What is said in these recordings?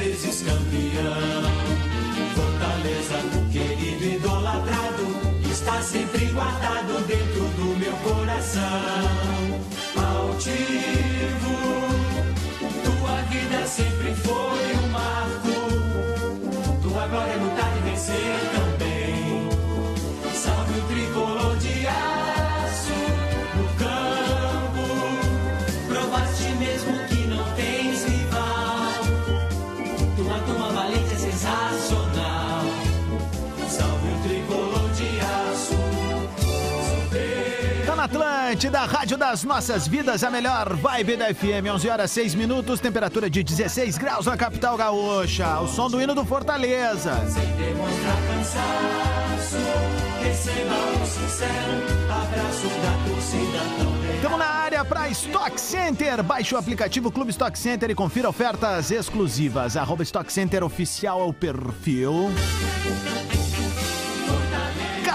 vezes campeão. Fortaleza, querido idolatrado, está sempre guardado dentro do meu coração. Altivo, vida sempre foi um marco. Tua glória é lutar e vencer Atlântida, Rádio das Nossas Vidas, a melhor vibe da FM. 11 horas 6 minutos, temperatura de 16 graus na capital gaúcha. O som do hino do Fortaleza. Sem demonstrar cansaço, receba um sincero abraço da torcida tão. Estamos na área para Stock Center. Baixe o aplicativo Clube Stock Center e confira ofertas exclusivas. Arroba Stock Center Oficial é o perfil.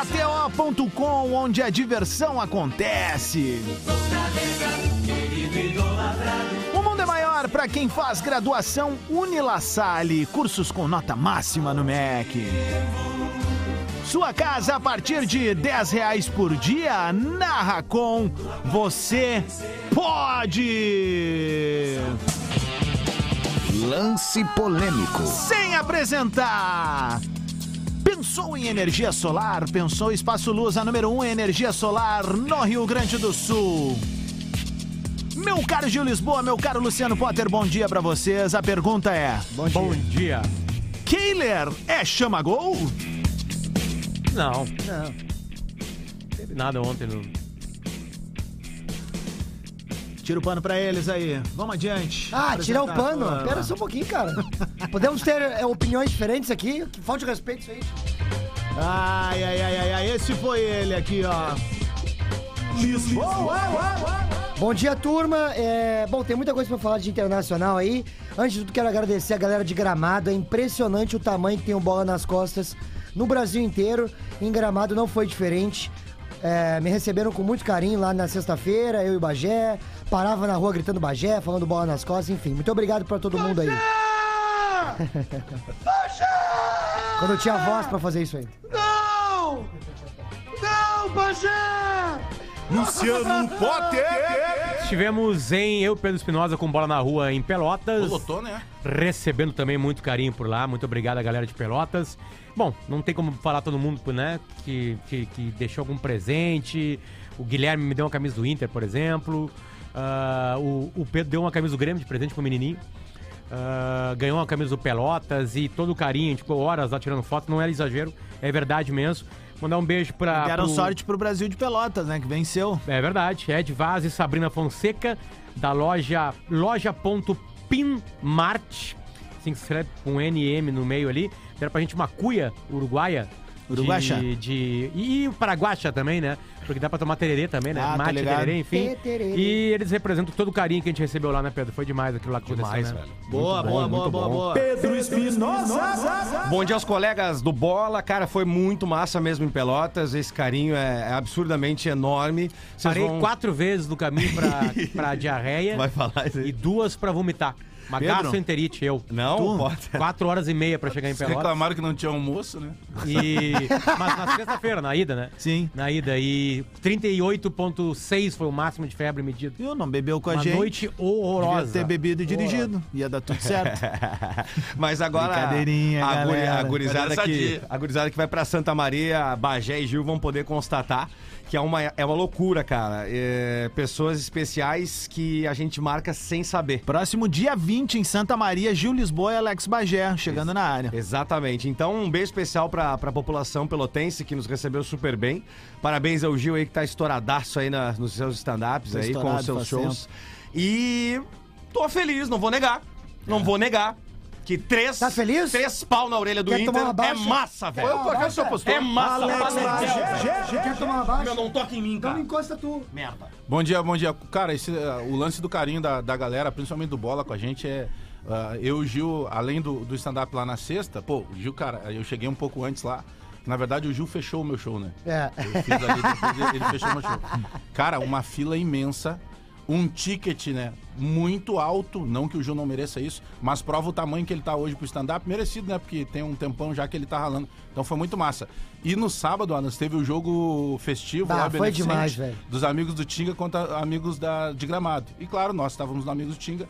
KTO.com, onde a diversão acontece. O mundo é maior para quem faz graduação Unilassalle, cursos com nota máxima no MEC. Sua casa a partir de 10 reais por dia, na Racon, você pode! Lance polêmico. Sem apresentar! Pensou em energia solar? Pensou Espaço Luz, a número 1 um em energia solar no Rio Grande do Sul. Meu caro Gil Lisboa, meu caro Luciano Potter, bom dia pra vocês. A pergunta é: Bom dia. Keiler é chama-gol? Não. Não. Teve nada ontem no. Tira o pano pra eles aí. Vamos adiante. Ah, tirar o pano? Pera só um pouquinho, cara. Podemos ter é, opiniões diferentes aqui? Que falta de respeito isso aí. Ai, ai, ai, ai, ai. Esse foi ele aqui, ó. Bom dia, turma. É, Bom, tem muita coisa pra falar de internacional aí. Antes de tudo, quero agradecer a galera de Gramado. É impressionante o tamanho que tem o Bola nas Costas no Brasil inteiro. Em Gramado não foi diferente. É, me receberam com muito carinho lá na sexta-feira, eu e o Bagé. Parava na rua gritando Bagé, falando Bola nas Costas, enfim. Muito obrigado pra todo mundo aí. Quando eu tinha voz pra fazer isso aí. Luciano Potter! Estivemos em Eu, Pedro Espinosa, com bola na rua em Pelotas. Lotou, né? Recebendo também muito carinho por lá. Muito obrigado a galera de Pelotas. Bom, não tem como falar todo mundo, né? Que, que, que deixou algum presente. O Guilherme me deu uma camisa do Inter, por exemplo. Ah, o, o Pedro deu uma camisa do Grêmio de presente pro menininho. Ah, ganhou uma camisa do Pelotas e todo o carinho, a gente ficou horas lá tirando foto, não era exagero, é verdade mesmo. Mandar um beijo pra. Deram pro- sorte pro Brasil de Pelotas, né? Que venceu. é verdade. Ed Vaz e Sabrina Fonseca, da loja loja.pinmart. Assim que se escreve com NM no meio ali. Deram pra gente uma cuia uruguaia. Uruguacha. De, de, e paraguacha também, né? Porque dá pra tomar tererê também, né? Ah, tô Mate, ligado. tererê, enfim. Tererê. E eles representam todo o carinho que a gente recebeu lá, né, Pedro? Foi demais aquilo lá que Demais, aconteceu, né? velho. Boa, Muito boa, bom, boa, muito boa, bom. boa. Pedro Espinosa! Bom dia aos colegas do Bola. Cara, foi muito massa mesmo em Pelotas. Esse carinho é, é absurdamente enorme. Vocês Parei vão- quatro vezes no caminho pra, pra diarreia Vai falar isso e aí? duas pra vomitar. Uma Pedro? gastroenterite, eu. Não, Tu? Potter. Quatro horas e meia pra chegar em Pelotas. Reclamaram que não tinha almoço, né? E... Mas na sexta-feira, na ida, né? Sim. Na ida. E 38,6 foi o máximo de febre medido. Viu? Não bebeu com a Uma gente. noite Devia horrorosa. ter bebido e dirigido. Ia dar tudo certo. Mas agora Brincadeirinha, a, guri- galera. a gurizada que, a gurizada que vai pra Santa Maria, Bagé e Gil vão poder constatar que é uma, é uma loucura, cara. É, pessoas especiais que a gente marca sem saber. Próximo dia 20 em Santa Maria, Gil Lisboa e Alex Bagé chegando na área. Exatamente. Então, um beijo especial pra, pra população pelotense que nos recebeu super bem. Parabéns ao Gil aí que tá estouradaço aí na- nos seus stand-ups Tá aí, com os seus shows. E tô feliz, não vou negar. Não vou negar. Que três. Tá feliz? Três pau na orelha do Quer Inter é massa, velho. Foi por acaso seu postor? É massa, Alex Panetel. Quer tomar uma baixa? Meu, não toca em mim, Então cara. encosta tu. Merda. Bom dia, bom dia. Cara, esse, uh, o lance do carinho da, da galera, principalmente do Bola com a gente, é. uh, eu e o Gil, além do, do stand-up lá na sexta, pô, o Gil, cara, eu cheguei um pouco antes lá. Na verdade, o Gil fechou o meu show, né? É. Eu fiz ali, depois ele fechou o meu show. Cara, uma fila imensa, um ticket, né? Muito alto, não que o Gil não mereça isso, mas prova o tamanho que ele tá hoje pro stand-up. Merecido, né? Porque tem um tempão já que ele tá ralando. Então foi muito massa. E no sábado, Anas, teve o jogo festivo Bah, lá, foi demais, velho. dos amigos do Tinga contra amigos da, de Gramado. E claro, nós estávamos no Amigos do Tinga,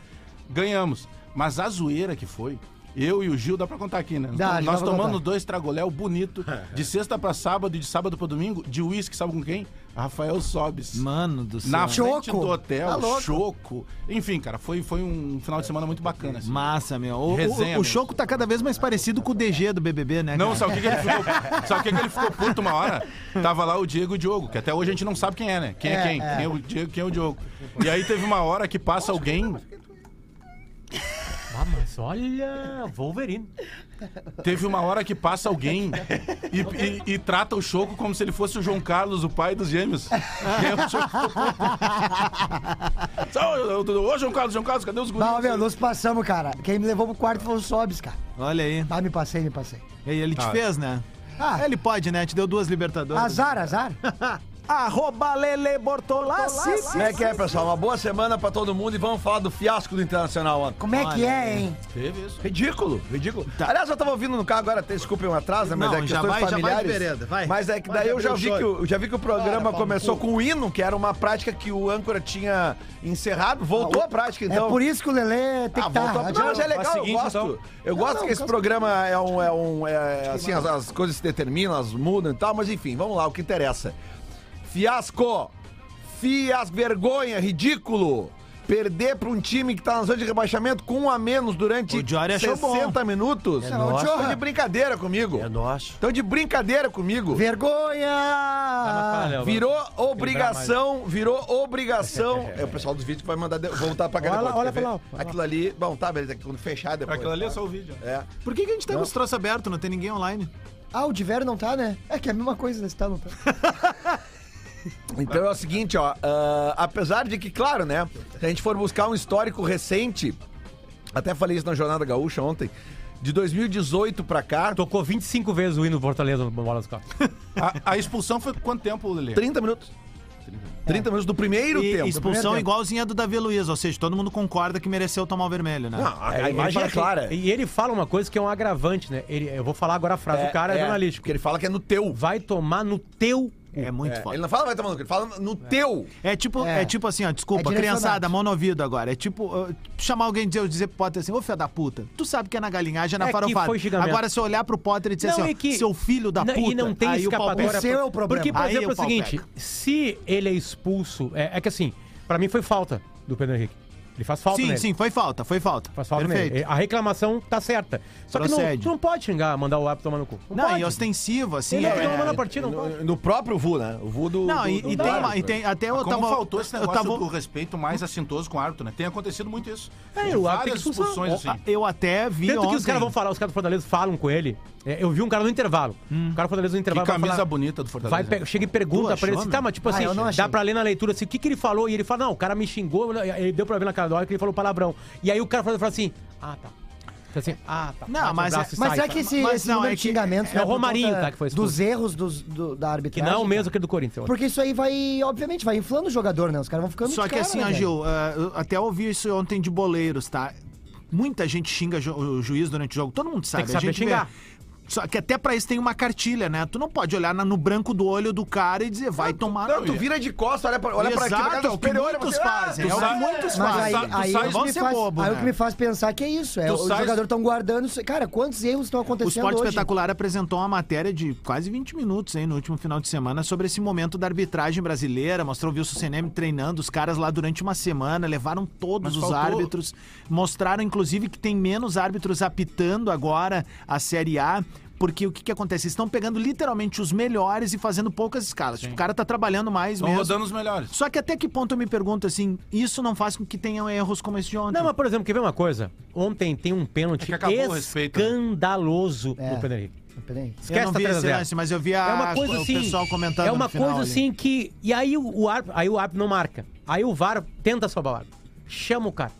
ganhamos. Mas a zoeira que foi, eu e o Gil, dá pra contar aqui, né? Dá, nós dá pra tomando dois tragoléu bonito, de sexta pra sábado e de sábado pra domingo, de uísque, sabe com quem? Rafael Sobes. Mano do céu. Na frente Choco. do hotel, Tá louco. choco. Enfim, cara, foi, foi um final de semana muito bacana. assim. Massa, meu. O, o- Resenha o, mesmo. Choco tá cada vez mais parecido com o DG do BBB, né? Não, cara? sabe o que, que ele ficou? Sabe o que, que ele ficou puto uma hora? Tava lá o Diego e o Diogo, que até hoje a gente não sabe quem é, né? Quem é, É, quem? é. Quem é o Diego, quem é o Diogo. E aí teve uma hora que passa alguém, mas olha, Wolverine. teve uma hora que passa alguém e, e- e trata o Choco como se ele fosse o João Carlos, o pai dos gêmeos. Aí o Choco Ô, João Carlos, João Carlos, cadê os guris? Não, meu, nós passamos, cara. Quem me levou pro quarto foi o Sobs, cara. Olha aí. Ah, me passei, me passei. E aí, ele te Ah. fez, né? Ah. Ele pode, né? Te deu duas Libertadores. Azar, azar. Arroba Lele Bortolassi. Como é que é, pessoal? Uma boa semana pra todo mundo e vamos falar do fiasco do Internacional ontem. Como é que é, hein? Teve isso. Ridículo, ridículo. Aliás, eu tava ouvindo no carro agora, até desculpem um atraso, né, mas Não, é já questões vai- já vai de familiares. vereda, vai. Mas é que daí eu já o vi que, o- já vi que o programa Para, começou com o hino, que era uma prática que o âncora tinha encerrado, voltou a prática, então. É por isso que o Lelê tem Ah, que estar. voltou a... Não, mas é legal, Faz o eu seguinte, gosto. então. Eu gosto Não, não, que esse programa é um. É um é, assim, as, as coisas se determinam, elas mudam e tal, mas enfim, vamos lá, o que interessa. Fiasco! Fias, vergonha, ridículo! Perder pra um time que tá na zona de rebaixamento com um a menos durante O Diori achou 60 minutos. É nossa. Estão de brincadeira comigo. É nosso. Estão de brincadeira comigo. Vergonha! Léo, Virou obrigação, virou obrigação. É o pessoal dos vídeos que vai mandar de- voltar pra cá Olha lá, depois, olha pra lá. Aquilo ali, bom, tá, beleza, quando fechar depois. Aquilo ali é tá? só o vídeo. É. Por que, que a gente tá com os troços abertos? Não tem ninguém online? Ah, o Diver não tá, né? É que é a mesma coisa, né? Se tá, não tá. Então é o seguinte, ó. ah, apesar de que, claro, né? Se a gente for buscar um histórico recente, até falei isso na Jornada Gaúcha ontem, de 2018 pra cá, Tocou 25 vezes o hino do Fortaleza no Bola dos Costas. A, a expulsão foi quanto tempo, Lelê? 30 minutos. 30 minutos do primeiro E tempo. expulsão primeiro tempo. igualzinha do Davi Luiz, ou seja, todo mundo concorda que mereceu tomar o vermelho, né? Não, a, É, a ele imagem é que- clara. E ele fala uma coisa que é um agravante, né? Ele, eu vou falar agora a frase, o cara é, jornalístico. Porque ele fala que é no teu. Vai tomar no teu. É muito É, foda. ele não fala vai tomar no cu, ele fala no teu. É tipo, é. É. tipo assim, ó, desculpa, É direcionado. criançada, mão no ouvido agora. É tipo, uh, chamar alguém e dizer, dizer pro Potter assim, ô filho da puta, tu sabe que é na galinhagem, é na É que farofada. foi xingamento. Agora, se eu olhar pro Potter e dizer assim, ó, e que- seu filho da Não, puta, E não tem aí o pau escapatória. pega. O seu é o problema. Porque, por Aí exemplo, é o o pau seguinte, pega. se ele é expulso, é, é que assim, pra mim foi falta do Pedro Henrique. Ele faz falta Sim, nele. sim, foi falta, foi falta. Faz falta Perfeito. nele. A reclamação tá certa. Só que não, Procede. tu não pode xingar, mandar o árbitro tomar no cu. Não, Não, pode. e ostensivo, assim. Ele é- é, não, na partida, não pode. No, no próprio VU, né? O VU do. Não, do- e, do e tem, árbitro. e tem até eu Como tava faltou esse eu negócio tava do respeito mais assintoso com o árbitro, né? Tem acontecido muito isso. É, o árbitro tem várias que expulsar. expulsões assim. eu até vi Tanto ontem. que os caras vão falar, os caras do Fortaleza falam com ele. É, eu vi um cara no intervalo. Hum. O cara do Fortaleza no Que intervalo vai camisa falar- bonita do Fortaleza. Vai, pe- chega e pergunta pra ele achou, assim, tá, meu? mas tipo Ah, assim, eu não dá achei. pra ler na leitura assim, o que que ele falou? E ele fala, não, o cara me xingou, ele deu pra ver na cara da hora que ele falou palavrão. E aí o cara fala, fala assim, ah, tá. Assim, ah, tá. Não, o mas é- Mas sai. é que esse, Mas esse não, número é de que- xingamentos é né, o Romarinho, tá, que foi expulso. Dos erros dos, do- da Que arbitragem. não é o mesmo que do Corinthians. Porque isso aí vai, obviamente, vai inflando o jogador, né? Os caras vão ficando Só que cara, assim, né? Gil, eu até ouvi isso ontem de boleiros, tá? Muita gente xinga ju- o juiz durante o jogo, todo mundo sabe. que a saber gente vê. Só que até pra isso tem uma cartilha, né? Tu não pode olhar na- no branco do olho do cara e dizer, vai tomar. Não, tu vira de costas, olha pra, olha pra aqui, Exato, é o que muitos ah, fazem. É o que muitos Mas fazem. aí, Sabe- tu aí, sabe- o que vamos me ser faz, bobo, aí né? o que me faz pensar que é isso. É, Tu os sais- jogadores estão guardando. isso. Cara, quantos erros estão O acontecendo Esporte hoje? Espetacular apresentou uma matéria de quase 20 minutos aí no último final de semana sobre esse momento da arbitragem brasileira. Mostrou o Wilson Senem treinando os caras lá durante uma semana, levaram todos Mas os faltou- árbitros, mostraram inclusive que tem menos árbitros apitando agora a Série A. porque o que que acontece? Eles estão pegando literalmente os melhores e fazendo poucas escalas. Tipo, o cara tá trabalhando mais Estão mesmo. rodando os melhores. Só que até que ponto eu me pergunto assim, isso não faz com que tenham erros como esse de ontem? Não, mas por exemplo, quer ver uma coisa? Ontem tem um pênalti É que acabou o respeito, né? escandaloso É. no Pedro Henrique. Peraí. eu Esquece não a vi 3 a esse 0. lance, mas eu vi a, É uma coisa o assim. pessoal comentando É uma no final coisa ali. assim que. E aí o, o árbitro, aí o árbitro não marca. Aí o VAR tenta salvar o árbitro. Chama o cara.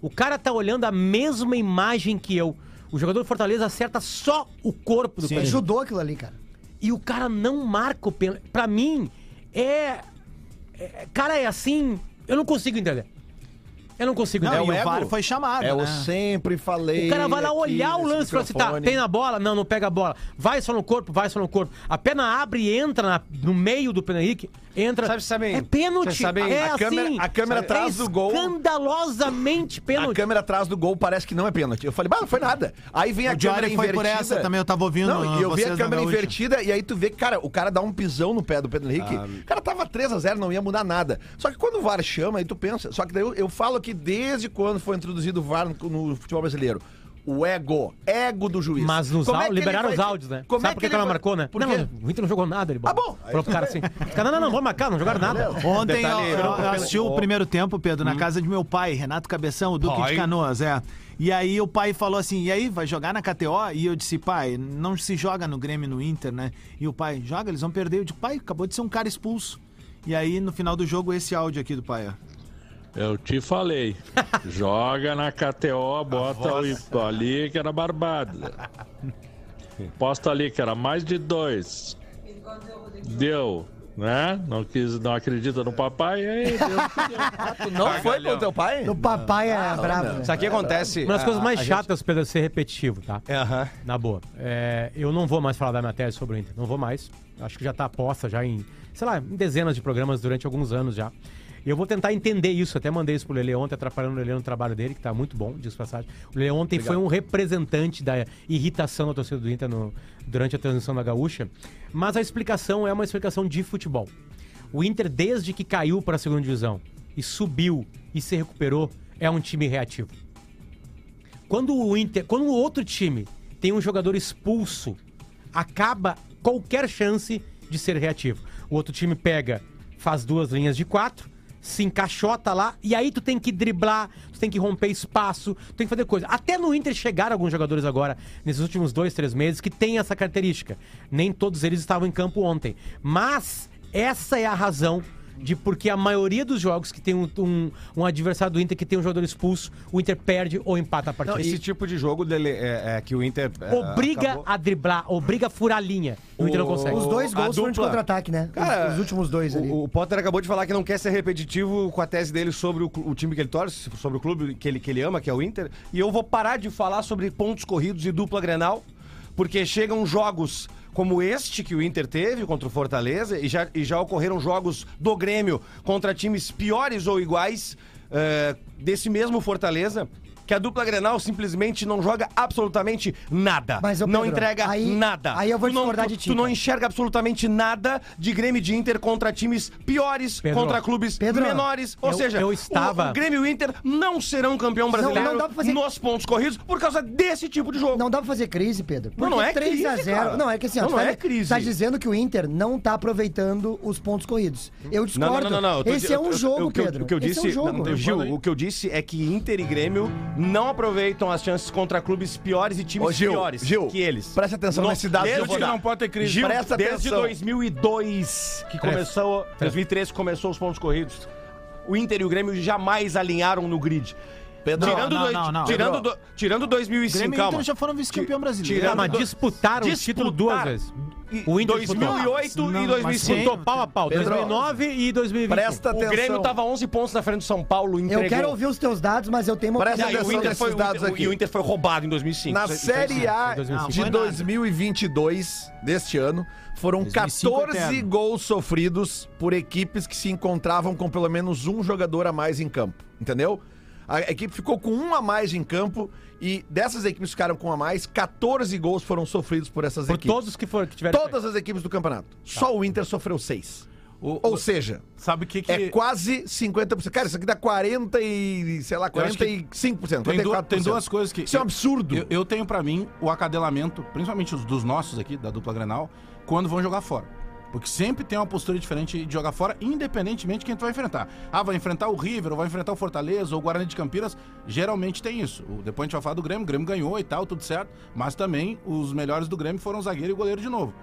O cara tá olhando a mesma imagem que eu. O jogador do Fortaleza acerta só o corpo do Sim. Pedro. Ajudou aquilo ali, cara. E o cara não marca o pênalti. Pra mim, é, é- Cara, é assim. Eu não consigo entender. Eu não consigo Não, entender. o? VAR foi chamado, É, eu né? sempre falei. O cara vai lá olhar o lance e fala assim: tá, microfone. tem na bola? Não, não pega a bola. Vai só no corpo, vai só no corpo. A perna abre e entra na- no meio do Pedro Henrique. Entra. Sabe- sabem- é pênalti. sabem- é a câmera- assim, a câmera é atrás do gol- Escandalosamente A pênalti. câmera atrás do gol parece que não é pênalti. Eu falei, mas não foi nada. Aí vem a O câmera foi invertida. por essa também, eu tava ouvindo Não, e eu vi a câmera invertida e aí tu vê que, cara, o cara dá um pisão no pé do Pedro Henrique. O cara tava 3x0, não ia mudar nada. Só que quando o VAR chama, aí tu pensa. Só que daí eu, eu falo que desde quando foi introduzido o VAR no, no futebol brasileiro. O ego, ego do juiz. Mas nos é liberaram vai- os áudios, né? Como Sabe é por que, ele que ela vai- marcou, né? Por não, quê? o Inter não jogou nada, ele Ah, bom. Falou pro cara assim. Caras, não, não, vamos marcar, não jogaram nada. Ontem Detalhe, eu, eu assisti o primeiro tempo, Pedro, na casa de meu pai, Renato Cabeção, o Duque Pai. de Canoas, é. E aí o pai falou assim, e aí, vai jogar na KTO? E eu disse, pai, não se joga no Grêmio no Inter, né? E o pai, joga, eles vão perder. Eu digo, pai, acabou de ser um cara expulso. E aí, no final do jogo, esse áudio aqui do pai, ó. Eu te falei. Joga na KTO, bota o ali que era barbada. Posta ali que era mais de dois. Deu, né? Não quis, não acredita no papai, aí. Tu não foi com o teu pai? O papai é Ah, brabo, meu. né? Sabe o que acontece? Uma das coisas mais a chatas, Pedro, é ser repetitivo, tá? gente-. Na boa. É, eu não vou mais falar da minha tese sobre o Inter. Não vou mais. Acho que já tá posta já em, sei lá, em dezenas de programas durante alguns anos já. E eu vou tentar entender isso. Até mandei isso pro Lele ontem, atrapalhando o Lele no trabalho dele, que tá muito bom, diz passagem. O Lele ontem foi um representante da irritação da torcida do Inter no- durante a transmissão da Gaúcha. Mas a explicação é uma explicação de futebol. O Inter, desde que caiu para a segunda divisão e subiu e se recuperou, é um time reativo. Quando o Inter, quando o outro time tem um jogador expulso, acaba qualquer chance de ser reativo. O outro time pega, faz duas linhas de quatro, se encaixota lá, e aí tu tem que driblar, tu tem que romper espaço, tu tem que fazer coisa. Até no Inter chegaram alguns jogadores agora, nesses últimos dois, três meses, que tem essa característica. Nem todos eles estavam em campo ontem. Mas essa é a razão de porque a maioria dos jogos que tem um, um- um adversário do Inter que tem um jogador expulso, o Inter perde ou empata a Não, partida. esse tipo de jogo dele é, é que o Inter. é, Obriga acabou- a driblar, obriga a furar a linha. O, Inter não consegue. Os dois gols foram de contra-ataque, né? Os- Cara, os, últimos dois ali. O, o Potter acabou de falar que não quer ser repetitivo com a tese dele sobre o, o time que ele torce, sobre o clube que ele, que ele ama, que é o Inter. E eu vou parar de falar sobre pontos corridos e dupla Grenal, porque chegam jogos como este que o Inter teve contra o Fortaleza e já, e já ocorreram jogos do Grêmio contra times piores ou iguais eh, desse mesmo Fortaleza. Que a dupla Grenal simplesmente não joga absolutamente nada. Mas, ô, não Pedro, entrega aí- nada. aí eu vou Tu não- discordar tu- de ti, Tu não cara. enxerga absolutamente nada de Grêmio e de Inter contra times piores, Pedro, contra clubes Pedro, menores. Ou eu- seja, eu o- estava- o, Grêmio e o Inter não serão campeão brasileiro não dá pra fazer- nos pontos corridos por causa desse tipo de jogo. Não dá pra fazer crise, Pedro. Não, Porque não é 3 a crise, 0 cara. Não, é que assim, ó, Não, tu não tá, é crise. tá dizendo que o Inter não tá aproveitando os pontos corridos. Eu discordo. eu Esse é um eu- jogo, eu- Pedro. O que eu Esse disse, é um jogo. não, Gil, o que eu disse é que Inter e Grêmio não aproveitam as chances contra clubes piores e times Ô, Gil, piores Gil, que eles. presta atenção nesse dado que eu desde vou que dar. não pode ter crise. Gil, Presta desde atenção. 2002 que começou, 2003 que começou os pontos corridos. O Inter e o Grêmio jamais alinharam no grid. Pedro, tirando, não, dois- não, não. tirando, Pedro. do- tirando 2005, Grêmio e calma. Inter já foram vice-campeão brasileiro. tirando mas disputaram o título duas vezes. O Inter 2008 Não, e mas 2005. sim. Pau a pau, Pedro, 2009 e 2020. presta O atenção. Grêmio tava 11 pontos na frente do São Paulo, entregou. Eu quero ouvir os teus dados, mas eu tenho uma Presta o atenção Inter nesses foi, o dados Inter- aqui. E o Inter foi roubado em 2005. Na Série A Foi 2005. de Não, foi nada. 2022, deste ano, foram 2005 14 eterno. gols sofridos por equipes que se encontravam com pelo menos um jogador a mais em campo. Entendeu? A equipe ficou com um a mais em campo e dessas equipes que ficaram com um a mais, 14 gols foram sofridos por essas Por equipes. todos que, for, que tiveram. Todas as equipes do campeonato. Só o Inter sofreu seis. O- Ou o- seja, sabe que que... é quase 50%. Cara, isso aqui dá 40 e, sei lá, Eu acho que 45%. Tem, 44%. tem duas coisas que. Isso é um absurdo. Eu, eu tenho pra mim o acadelamento, principalmente os dos nossos aqui, da dupla Grenal, quando vão jogar fora. Porque sempre tem uma postura diferente de jogar fora, independentemente de quem tu vai enfrentar. Ah, vai enfrentar o River, ou vai enfrentar o Fortaleza, ou o Guarani de Campinas. Geralmente tem isso. Depois a gente vai falar do Grêmio, o Grêmio ganhou e tal, tudo certo. Mas também os melhores do Grêmio foram o zagueiro e o goleiro de novo.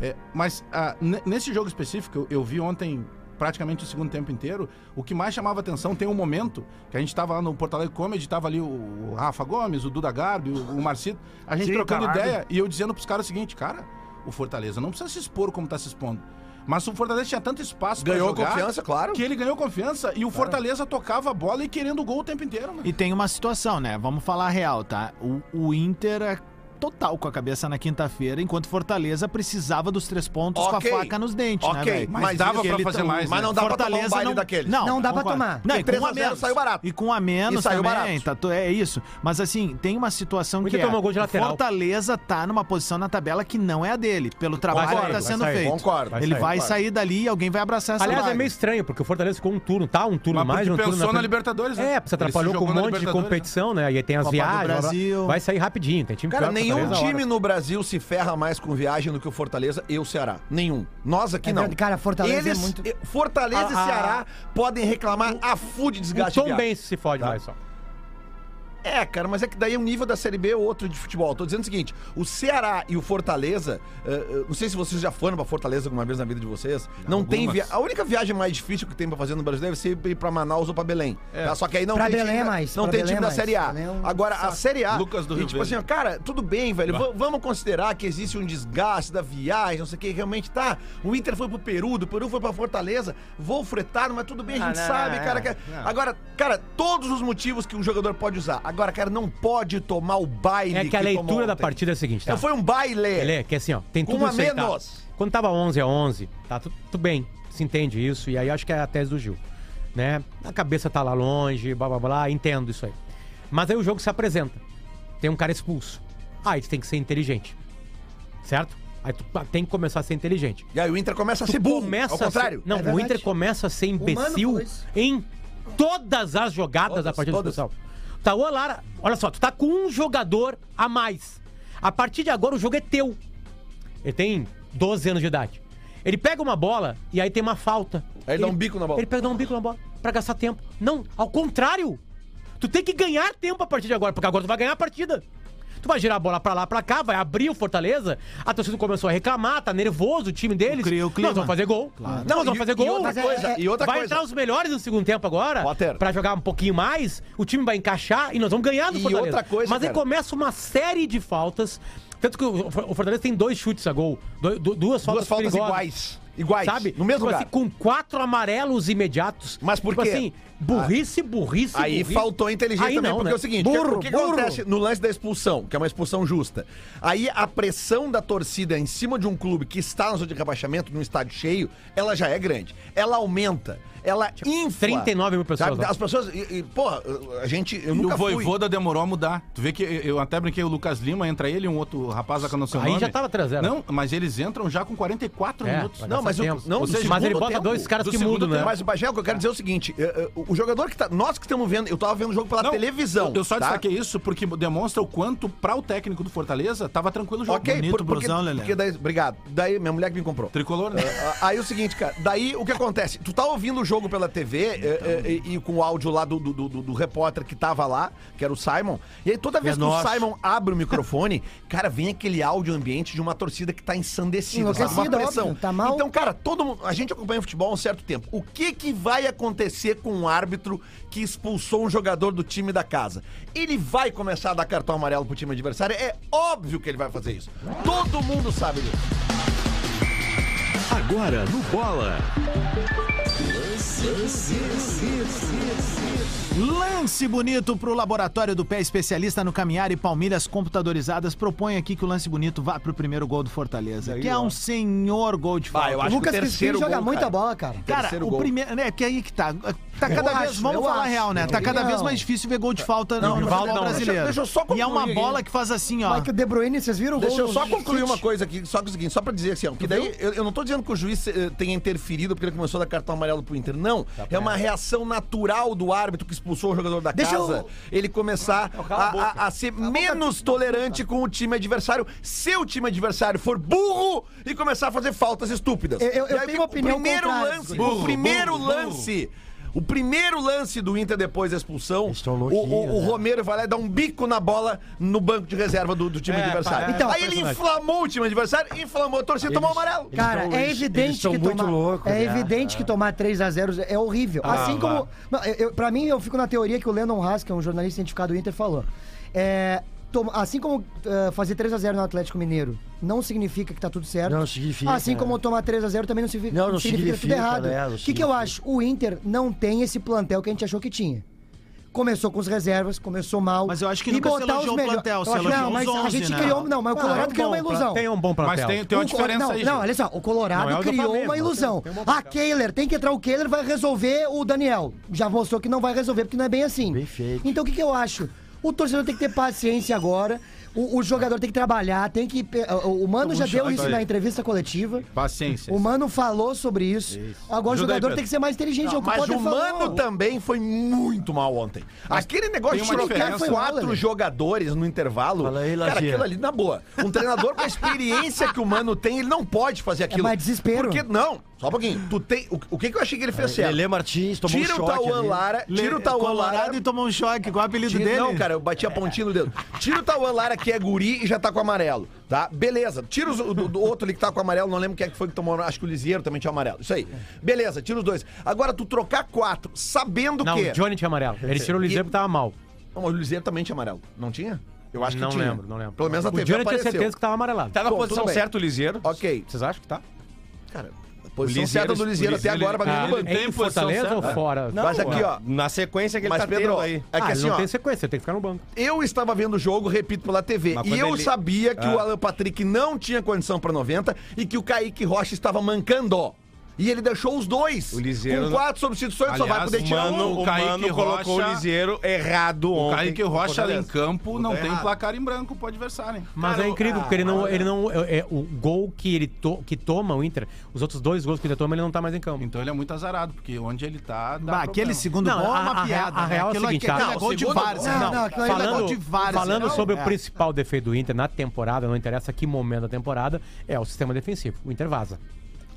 É, mas ah, ne- nesse jogo específico, eu, eu vi ontem praticamente o segundo tempo inteiro. O que mais chamava atenção, tem um momento que a gente tava lá no Porto Alegre Comedy, tava ali o, o Rafa Gomes, o Duda Garbi, o, o Marcito, a gente Sim, trocando caralho. ideia e eu dizendo pros caras o seguinte, cara, o Fortaleza não precisa se expor como tá se expondo. Mas o Fortaleza tinha tanto espaço pra Ganhou jogar confiança, claro. que ele ganhou confiança e o Fortaleza tocava a bola e querendo gol o tempo inteiro, né? E tem uma situação, né? Vamos falar a real, tá? O, o Inter é total com a cabeça na quinta-feira, enquanto Fortaleza precisava dos três pontos Ok. com a faca nos dentes, né, Ok, velho? mas Mas dava pra fazer tão- mais, Mas né? não dá pra tomar um baile não, daquele. Não, Não dá pra concordo. tomar. Não, e com a 3 a 0 menos. saiu barato. E com a menos E saiu também, barato. tá, tu- é isso. Mas assim, tem uma situação O que é, tomou gol de lateral. Fortaleza tá numa posição na tabela que não é a dele, pelo trabalho sair, que tá sendo sair. feito. Concordo. Vai Ele sair, vai concordo. sair dali e alguém vai abraçar essa Aliás, é meio estranho, porque o Fortaleza ficou um turno, tá? Um turno Mas mais, um turno pensou na. Libertadores, né? É, se atrapalhou com um monte de Libertadores, competição, né? E aí tem as viagens. Vai sair rapidinho. Tem time Cara, nenhum Fortaleza a time no Brasil se ferra mais com viagem do que o Fortaleza e o Ceará. Nenhum. Nós aqui É não. verdade, cara, Fortaleza é Eles, muito- eh, Fortaleza A- e a- Ceará podem reclamar a full de O desgaste de Tom viagem. Benz se fode Tá. mais só. É, cara, mas é que daí o nível da Série B é outro de futebol. Tô dizendo o seguinte: o Ceará e o Fortaleza, eh, não sei se vocês já foram pra Fortaleza alguma vez na vida de vocês. Não tem via... A única viagem mais difícil que tem pra fazer no Brasil deve ser ir pra Manaus ou pra Belém. tá? Só que aí não Pra tem Belém time, é da- mais, não pra tem Belém time é da mais. Série A. É um Agora, a Série A. Lucas do e, Rio tipo Verde. assim, ó, cara, tudo bem, velho. va- Vamos considerar que existe um desgaste da viagem, não sei o que, realmente tá. O Inter foi pro Peru, do Peru foi pra Fortaleza, voo fretado, mas tudo bem, a Ah, gente não, sabe, é, cara. que- não. Agora, cara, todos os motivos que um jogador pode usar. Agora, cara, não pode tomar o baile. É que a tomou leitura da partida é a seguinte, tá? É, Foi um baile. Ele é que assim, ó, tem tudo um a aí, tá? menos. Quando tava 11 a 11, tá tudo, tudo bem, se entende isso, e aí acho que é a tese do Gil, né? A cabeça tá lá longe, blá blá blá, entendo isso aí. Mas aí o jogo se apresenta, tem um cara expulso. Aí tu tem que ser inteligente, certo? Aí tu tem que começar a ser inteligente. E aí o Inter começa a Tu ser burro. começa ao contrário. A ser, não, É o. Inter começa a ser imbecil em todas as jogadas da Todas, partida todas. de expulsão. Tá, ô Lara, olha só, tu tá com um jogador a mais. A partir de agora o jogo é teu. Ele tem 12 anos de idade. Ele pega uma bola e aí tem uma falta. Aí ele dá um bico na bola. Ele pega dá um bico na bola pra gastar tempo. Não, ao contrário. Tu tem que ganhar tempo a partir de agora, porque agora tu vai ganhar a partida. Tu vai girar a bola pra lá, pra cá, vai abrir o Fortaleza. A torcida começou a reclamar, tá nervoso o time deles. Cria o clima. Nós vamos fazer gol. Não, Nós vamos e- fazer e gol. outra Mas é- coisa, e outra vai coisa. entrar os melhores no segundo tempo agora Potter. pra jogar um pouquinho mais. O time vai encaixar e nós vamos ganhar do E Fortaleza. outra coisa, Mas aí cara. começa uma série de faltas. Tanto que o Fortaleza tem dois chutes a gol, duas faltas, Duas faltas perigosas. iguais. Iguais. Sabe? No mesmo Tipo lugar. assim, com quatro amarelos imediatos. Mas por tipo quê? assim, burrice, burrice, Aí burrice. faltou inteligência Aí também, não, porque né? é o seguinte, Burro, o que, burro. acontece no lance da expulsão, que é uma expulsão justa? Aí a pressão da torcida em cima de um clube que está na zona de rebaixamento, num estádio cheio, ela já é grande. Ela aumenta, ela infla. 39 mil pessoas, sabe? ó. As pessoas, e, e, porra, a gente, eu E nunca o fui... Voivoda demorou a mudar. Tu vê que eu eu até brinquei o Lucas Lima, entra ele e um outro rapaz lá que eu não sei o Aí nome. já tava 3 a 0. Não, mas eles entram já com 44 É, minutos. Não, mas o- não, seja, mas ele bota tempo. dois caras do que mudam, né? Mas, o que eu quero dizer é o seguinte: eh, eh, o jogador que tá. Nós que estamos vendo, eu tava vendo o jogo pela Não, televisão. Eu, eu só tá? destaquei isso porque demonstra o quanto, pra o técnico do Fortaleza, tava tranquilo o jogo. Ok, Bonito por, porque, blusão, Lelé. porque daí, obrigado. Daí, minha mulher que me comprou. Tricolor, né? Ah, Aí o seguinte, cara, daí o que acontece? Tu tá ouvindo o jogo pela TV eh, eh, e, com o áudio lá do, do, do- do repórter que tava lá, que era o Simon, e aí toda vez É que nosso. o Simon abre o microfone, cara, vem aquele áudio ambiente de uma torcida que tá ensandecida, sabe? Uma Enlouquecida, pressão. óbvio, tá mal. Então, cara, todo mundo, a gente acompanha futebol há um certo tempo. O que que vai acontecer com um árbitro que expulsou um jogador do time da casa? Ele vai começar a dar cartão amarelo pro time adversário? É óbvio que ele vai fazer isso. Todo mundo sabe disso. Agora no Bola. Lance bonito pro Laboratório do Pé Especialista no Caminhar e Palmilhas Computadorizadas. Propõe aqui que o lance bonito vá pro primeiro gol do Fortaleza, que é um senhor gol de falta. eu O acho Lucas que o Crispim terceiro joga gol, muita cara. bola, cara. Cara, terceiro o gol. primeiro. É que aí que tá. Tá cada Eu vez, acho, vamos falar acho. real, né? Tá cada Não. vez mais difícil ver gol de falta no, Não, no futebol não. brasileiro. Deixa- deixa eu só e é uma concluir bola que faz assim, ó. O De Bruyne, vocês viram o gol? Deixa eu só concluir uma coisa aqui, só que é o seguinte, só pra dizer assim, ó, que daí eu, eu não tô dizendo que o juiz eh, tenha interferido porque ele começou a dar cartão amarelo pro Inter, não. É uma reação natural do árbitro que expulsou o jogador da Deixa casa, eu- ele começar a, a- a ser menos tolerante com o time adversário, se o time adversário for burro e começar a fazer faltas estúpidas. Eu- eu- eu tenho uma o opinião primeiro lance, Burro, o primeiro lance o primeiro lance do Inter depois da expulsão, o, o- o né? Romero vai lá e dá um bico na bola no banco de reserva do, do time É, adversário. é, Então, Aí ele inflamou o time adversário, inflamou a torcida e tomou amarelo. Cara, Eles é tão- eles- evidente que muito tomar, loucos, é né? evidente que tomar 3 a 0 é horrível. assim como, eu, eu- pra mim eu fico na teoria que o Lennon Haas, que é um jornalista identificado do Inter, falou. É, assim como eh, fazer 3 a 0 no Atlético Mineiro não significa que tá tudo certo. Não significa, Assim é. como tomar 3 a 0 também não significa, Não, não significa, significa, tudo errado. né? Não O que, que eu acho? O Inter não tem esse plantel que a gente achou que tinha. Começou com as reservas, começou mal. Mas eu acho que se botar os o melhor- plantel, se Eu acho- Não, mas os a 11, gente né? criou. Não, mas o Colorado criou uma ilusão. Tem um bom plantel. Mas tem, tem uma O diferença não, aí. não, olha só, o Colorado Não é o criou Flamengo, uma ilusão. tem um bom ah. Kehler, tem que entrar o Kehler, vai resolver o Daniel. Já mostrou que não vai resolver, porque não é bem assim. Bem feito. Então o que, que eu acho? O torcedor tem que ter paciência agora. O, o jogador tem que trabalhar, tem que. O, o Mano já deu isso aí. na entrevista coletiva. Paciência. O Mano falou sobre isso. Agora o Ajuda aí, jogador Pedro. tem que ser mais inteligente. é o que Mas o Mano falou. também foi muito mal ontem. Aquele negócio de trocar quatro jogadores no intervalo. Fala aí, cara, aquilo ali, na boa. Um treinador com a experiência que o Mano tem, ele não pode fazer aquilo. mais desespero. Porque, não, só um pouquinho. Tu tem, o, o que, que eu achei que ele fez certo? Lelê Martins tomou Tira um o choque Tauan ali. Lara, tira o Tauan Lara. e tomou um choque. Qual é o apelido Tira- dele? Não, cara, eu bati a pontinha no dedo. Tira o Tauan Lara, que é guri e já tá com amarelo, tá? Beleza. Tira os- o do, do outro ali que tá com amarelo, não lembro quem é que foi que tomou, acho que o Lisieiro também tinha amarelo. Isso aí. Beleza, tira os dois. Agora, tu trocar quatro, sabendo Não, que... o Johnny tinha amarelo. Ele tirou o Liseiro porque tava mal. Não, mas o Lisieiro também tinha amarelo. Não tinha? Eu acho que Não tinha. lembro, não lembro. Pelo menos na O TV Johnny tinha apareceu. certeza que tava amarelado. Tá na Bom, posição certa o Liseiro? Ok. Vocês acham que tá? Cara, posição Lisieiro- certa do Lisieiro até agora pra Ah, no banco. é em Fortaleza ou fora? Mas aqui, ó. Na sequência que ele Mas, tá Pedro, tendo aí. é que ah, assim, não ó. tem sequência, tem que ficar no banco. Eu estava vendo o jogo, repito, pela TV. Mas E eu ele- sabia que Ah. o Alan Patrick não tinha condição pra 90 e que o Kaique Rocha estava mancando. E ele deixou os dois. O Liseiro Com quatro substituições, só vai Aliás, poder tirar Mano, um. o, o Kaique Mano colocou Rocha- o Liseiro errado O ontem. Kaique Rocha em campo não tem errado. placar em branco pro adversário. hein? Mas Cara, é incrível, ah, porque ele não. Ele não é, é, o gol que ele to, que toma o Inter, os outros dois gols que ele toma, ele não tá mais em campo. Então ele é muito azarado, porque onde ele tá. Dá Bah, aquele segundo Não, gol é a- uma a piada. real- a né? real é o Aquilo seguinte, aqui tá? é gol de várzea. Não, Não, é falando gol de várzea. Falando sobre é. o principal defeito do Inter na temporada, não interessa que momento da temporada, é o sistema defensivo. O Inter vaza.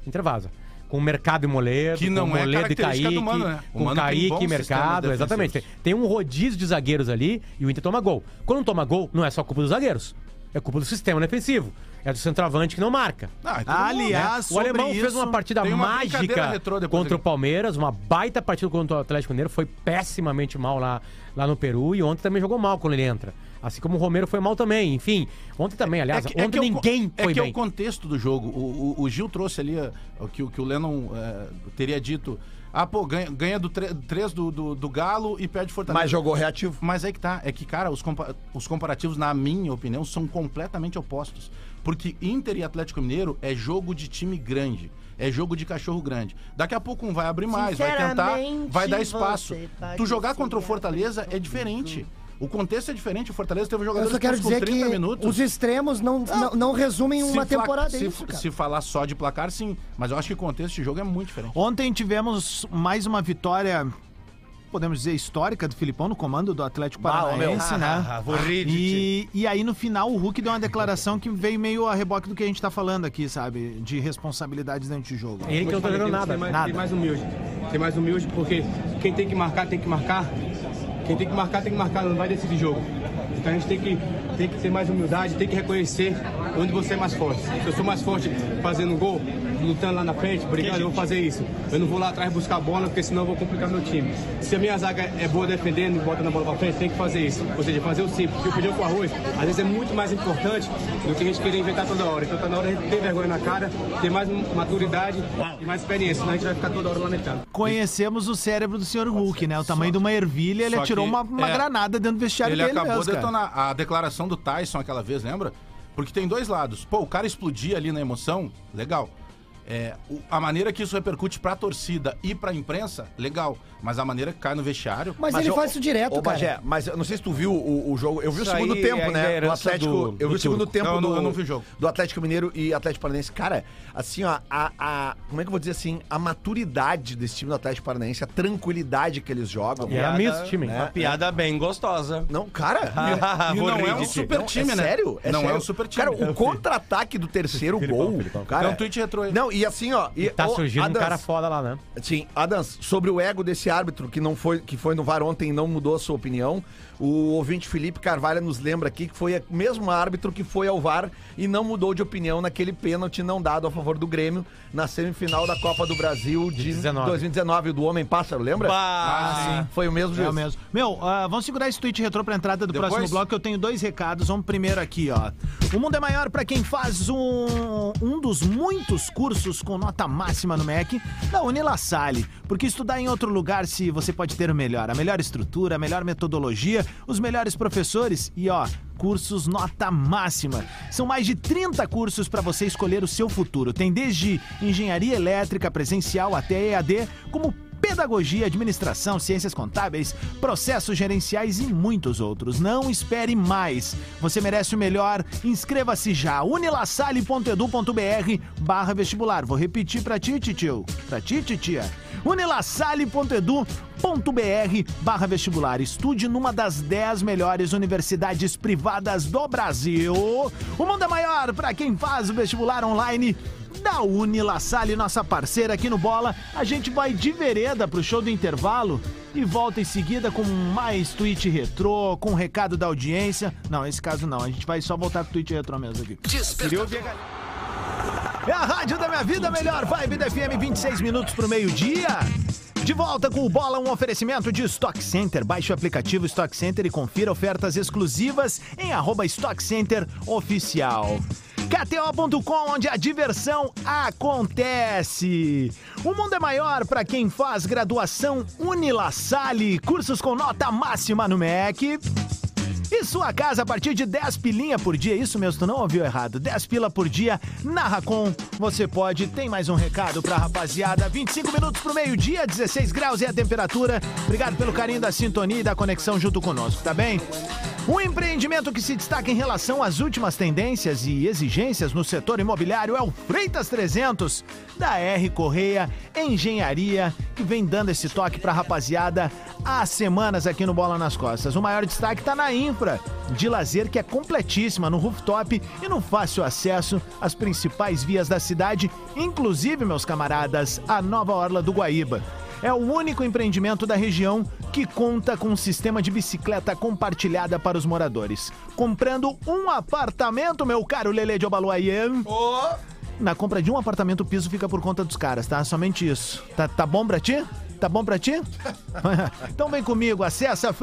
O Inter vaza. Com o mercado e Moledo, Que não com é Moledo e Kaique, do Mano, né? Com Kaique e Mercado, exatamente. Tem, tem um rodízio de zagueiros ali e o Inter toma gol. Quando não toma gol, não é só culpa dos zagueiros. É culpa do sistema defensivo. É do centroavante que não marca. Ah, todo mundo, né? Aliás, O alemão fez uma partida uma mágica contra o. Palmeiras, uma baita partida contra o Atlético Mineiro, foi pessimamente mal lá, lá no Peru e ontem também jogou mal quando ele entra. Assim como o Romero foi mal também, enfim. Ontem também, aliás, que- ontem que é o- ninguém é foi que bem. é o contexto do jogo. O, o- o Gil trouxe ali eh, o que, o que o Lennon eh, teria dito. Ah, pô, ganha, ganha do 3 do, do, do Galo e perde Fortaleza. Mas jogou reativo. Mas aí que tá, é que, cara, os, compa- os comparativos, na minha opinião, são completamente opostos. Porque Inter e Atlético Mineiro é jogo de time grande. É jogo de cachorro grande. Daqui a pouco um vai abrir mais, vai tentar, vai dar espaço. Tu jogar contra o Fortaleza é diferente. O contexto é diferente. O Fortaleza teve Eu jogadores só quero com dizer 30 que minutos. os extremos não, não, não resumem uma Se temporada. se, é isso, cara. se falar só de placar, sim. Mas eu acho que o contexto de jogo é muito diferente. Ontem tivemos mais uma vitória, podemos dizer, histórica do Filipão no comando do Atlético Paranaense, né? Vou rir de ti. E, e aí no final o Hulk deu uma declaração que veio meio a reboque do que a gente tá falando aqui, sabe? De responsabilidades dentro de jogo. Ele que não tá jogando nada. Ser mais, nada. ser mais humilde. Ser mais humilde porque quem tem que marcar, tem que marcar. Quem tem que marcar, tem que marcar, não vai decidir jogo. Então a gente tem que, tem que ter mais humildade, tem que reconhecer onde você é mais forte. Se eu sou mais forte fazendo gol, lutando lá na frente, brigando, eu vou fazer isso. Eu não vou lá atrás buscar a bola, porque senão eu vou complicar meu time. Se a minha zaga é boa defendendo e bota na bola pra frente, tem que fazer isso. Ou seja, fazer o simples. Porque o feijão com arroz, às vezes é muito mais importante do que a gente querer inventar toda hora. Então tá na hora de a gente ter vergonha na cara, ter mais maturidade e mais experiência, senão a gente vai ficar toda hora lamentando. Conhecemos o cérebro do senhor Hulk, né? O tamanho de uma ervilha, ele Só atirou que, uma, uma é, granada dentro do vestiário Ele dele acabou mesmo, cara. detonando a declaração do Tyson aquela vez, lembra? Porque tem dois lados. Pô, o cara explodir ali na emoção, legal. É, o- a maneira que isso repercute pra torcida e pra imprensa, legal. Mas a maneira que cai no vestiário. Mas, ele eu- faz isso direto, Ô, cara. Bagé, mas eu não sei se tu viu o, o jogo. Eu vi Isso o segundo tempo, é a né? Do Atlético. do- eu vi o segundo Turco. tempo Não, do, não- eu não vi o jogo. do Atlético Mineiro e Atlético Paranaense. Cara, assim, ó, a, a- Como é que eu vou dizer assim? A maturidade desse time do Atlético Paranaense, a tranquilidade que eles jogam. E era Piada- misto time. né? Uma piada bem gostosa. Não, cara. E não é um super Não, time, é né? Sério? É não sério. é um super time. Cara, o contra-ataque do terceiro gol. Cara, É um tweet retrô aí. Não, e assim, ó. E, Tá surgindo um Adams, cara foda lá, né? Sim, Adams, sobre o ego desse árbitro que não foi que foi no VAR ontem e não mudou a sua opinião. O ouvinte Felipe Carvalho nos lembra aqui que foi o mesmo árbitro que foi ao VAR e não mudou de opinião naquele pênalti não dado a favor do Grêmio na semifinal da Copa do Brasil de 19. 2019 do Homem Pássaro, lembra? Bah, Foi o mesmo É o mesmo. Meu, ah, vamos segurar esse tweet retrô pra entrada do Depois? próximo bloco, que eu tenho dois recados. Vamos primeiro aqui, ó. O mundo é maior pra quem faz um, um dos muitos cursos com nota máxima no MEC da Unilassalle. Porque estudar em outro lugar se você pode ter o melhor, a melhor estrutura, a melhor metodologia, os melhores professores e, ó, cursos nota máxima. São mais de 30 cursos para você escolher o seu futuro. Tem desde engenharia elétrica presencial até EAD, como pedagogia, administração, ciências contábeis, processos gerenciais e muitos outros. Não espere mais. Você merece o melhor. Inscreva-se já. unilassalle.edu.br barra vestibular. Vou repetir pra ti, titio. Pra ti, titia. unilassalle.edu.br barra vestibular. Estude numa das 10 melhores universidades privadas do Brasil. O mundo é maior para quem faz o vestibular online da Unilassalle, nossa parceira aqui no Bola. A gente vai de vereda pro show do intervalo e volta em seguida com mais tweet retrô, com o recado da audiência. Não, esse caso não, a gente vai só voltar com o tweet retrô mesmo aqui. É a rádio da minha vida, melhor vibe da FM, 26 minutos pro meio-dia. De volta com o Bola, um oferecimento de Stock Center. Baixe o aplicativo Stock Center e confira ofertas exclusivas em arroba Stock Center Oficial. KTO.com, onde a diversão acontece. O mundo é maior para quem faz graduação Unilassalle, cursos com nota máxima no MEC. E sua casa a partir de 10 pilinha por dia. Isso mesmo, tu não ouviu errado. 10 pila por dia na Racon. Você pode. Tem mais um recado pra rapaziada. 25 minutos pro meio-dia, 16 graus é a temperatura. Obrigado pelo carinho da sintonia e da conexão junto conosco, tá bem? Um empreendimento que se destaca em relação às últimas tendências e exigências no setor imobiliário é o Freitas 300 da R Correia Engenharia, que vem dando esse toque pra rapaziada há semanas aqui no Bola nas Costas. O maior destaque tá na infra de lazer que é completíssima no rooftop e no fácil acesso às principais vias da cidade, inclusive, meus camaradas, a nova orla do Guaíba. É o único empreendimento da região que conta com um sistema de bicicleta compartilhada para os moradores. Comprando um apartamento, meu caro Lele de Obaluayê. Na compra de um apartamento, o piso fica por conta dos caras, tá? Somente isso. Tá, tá bom pra ti? Tá bom pra ti? então vem comigo, acessa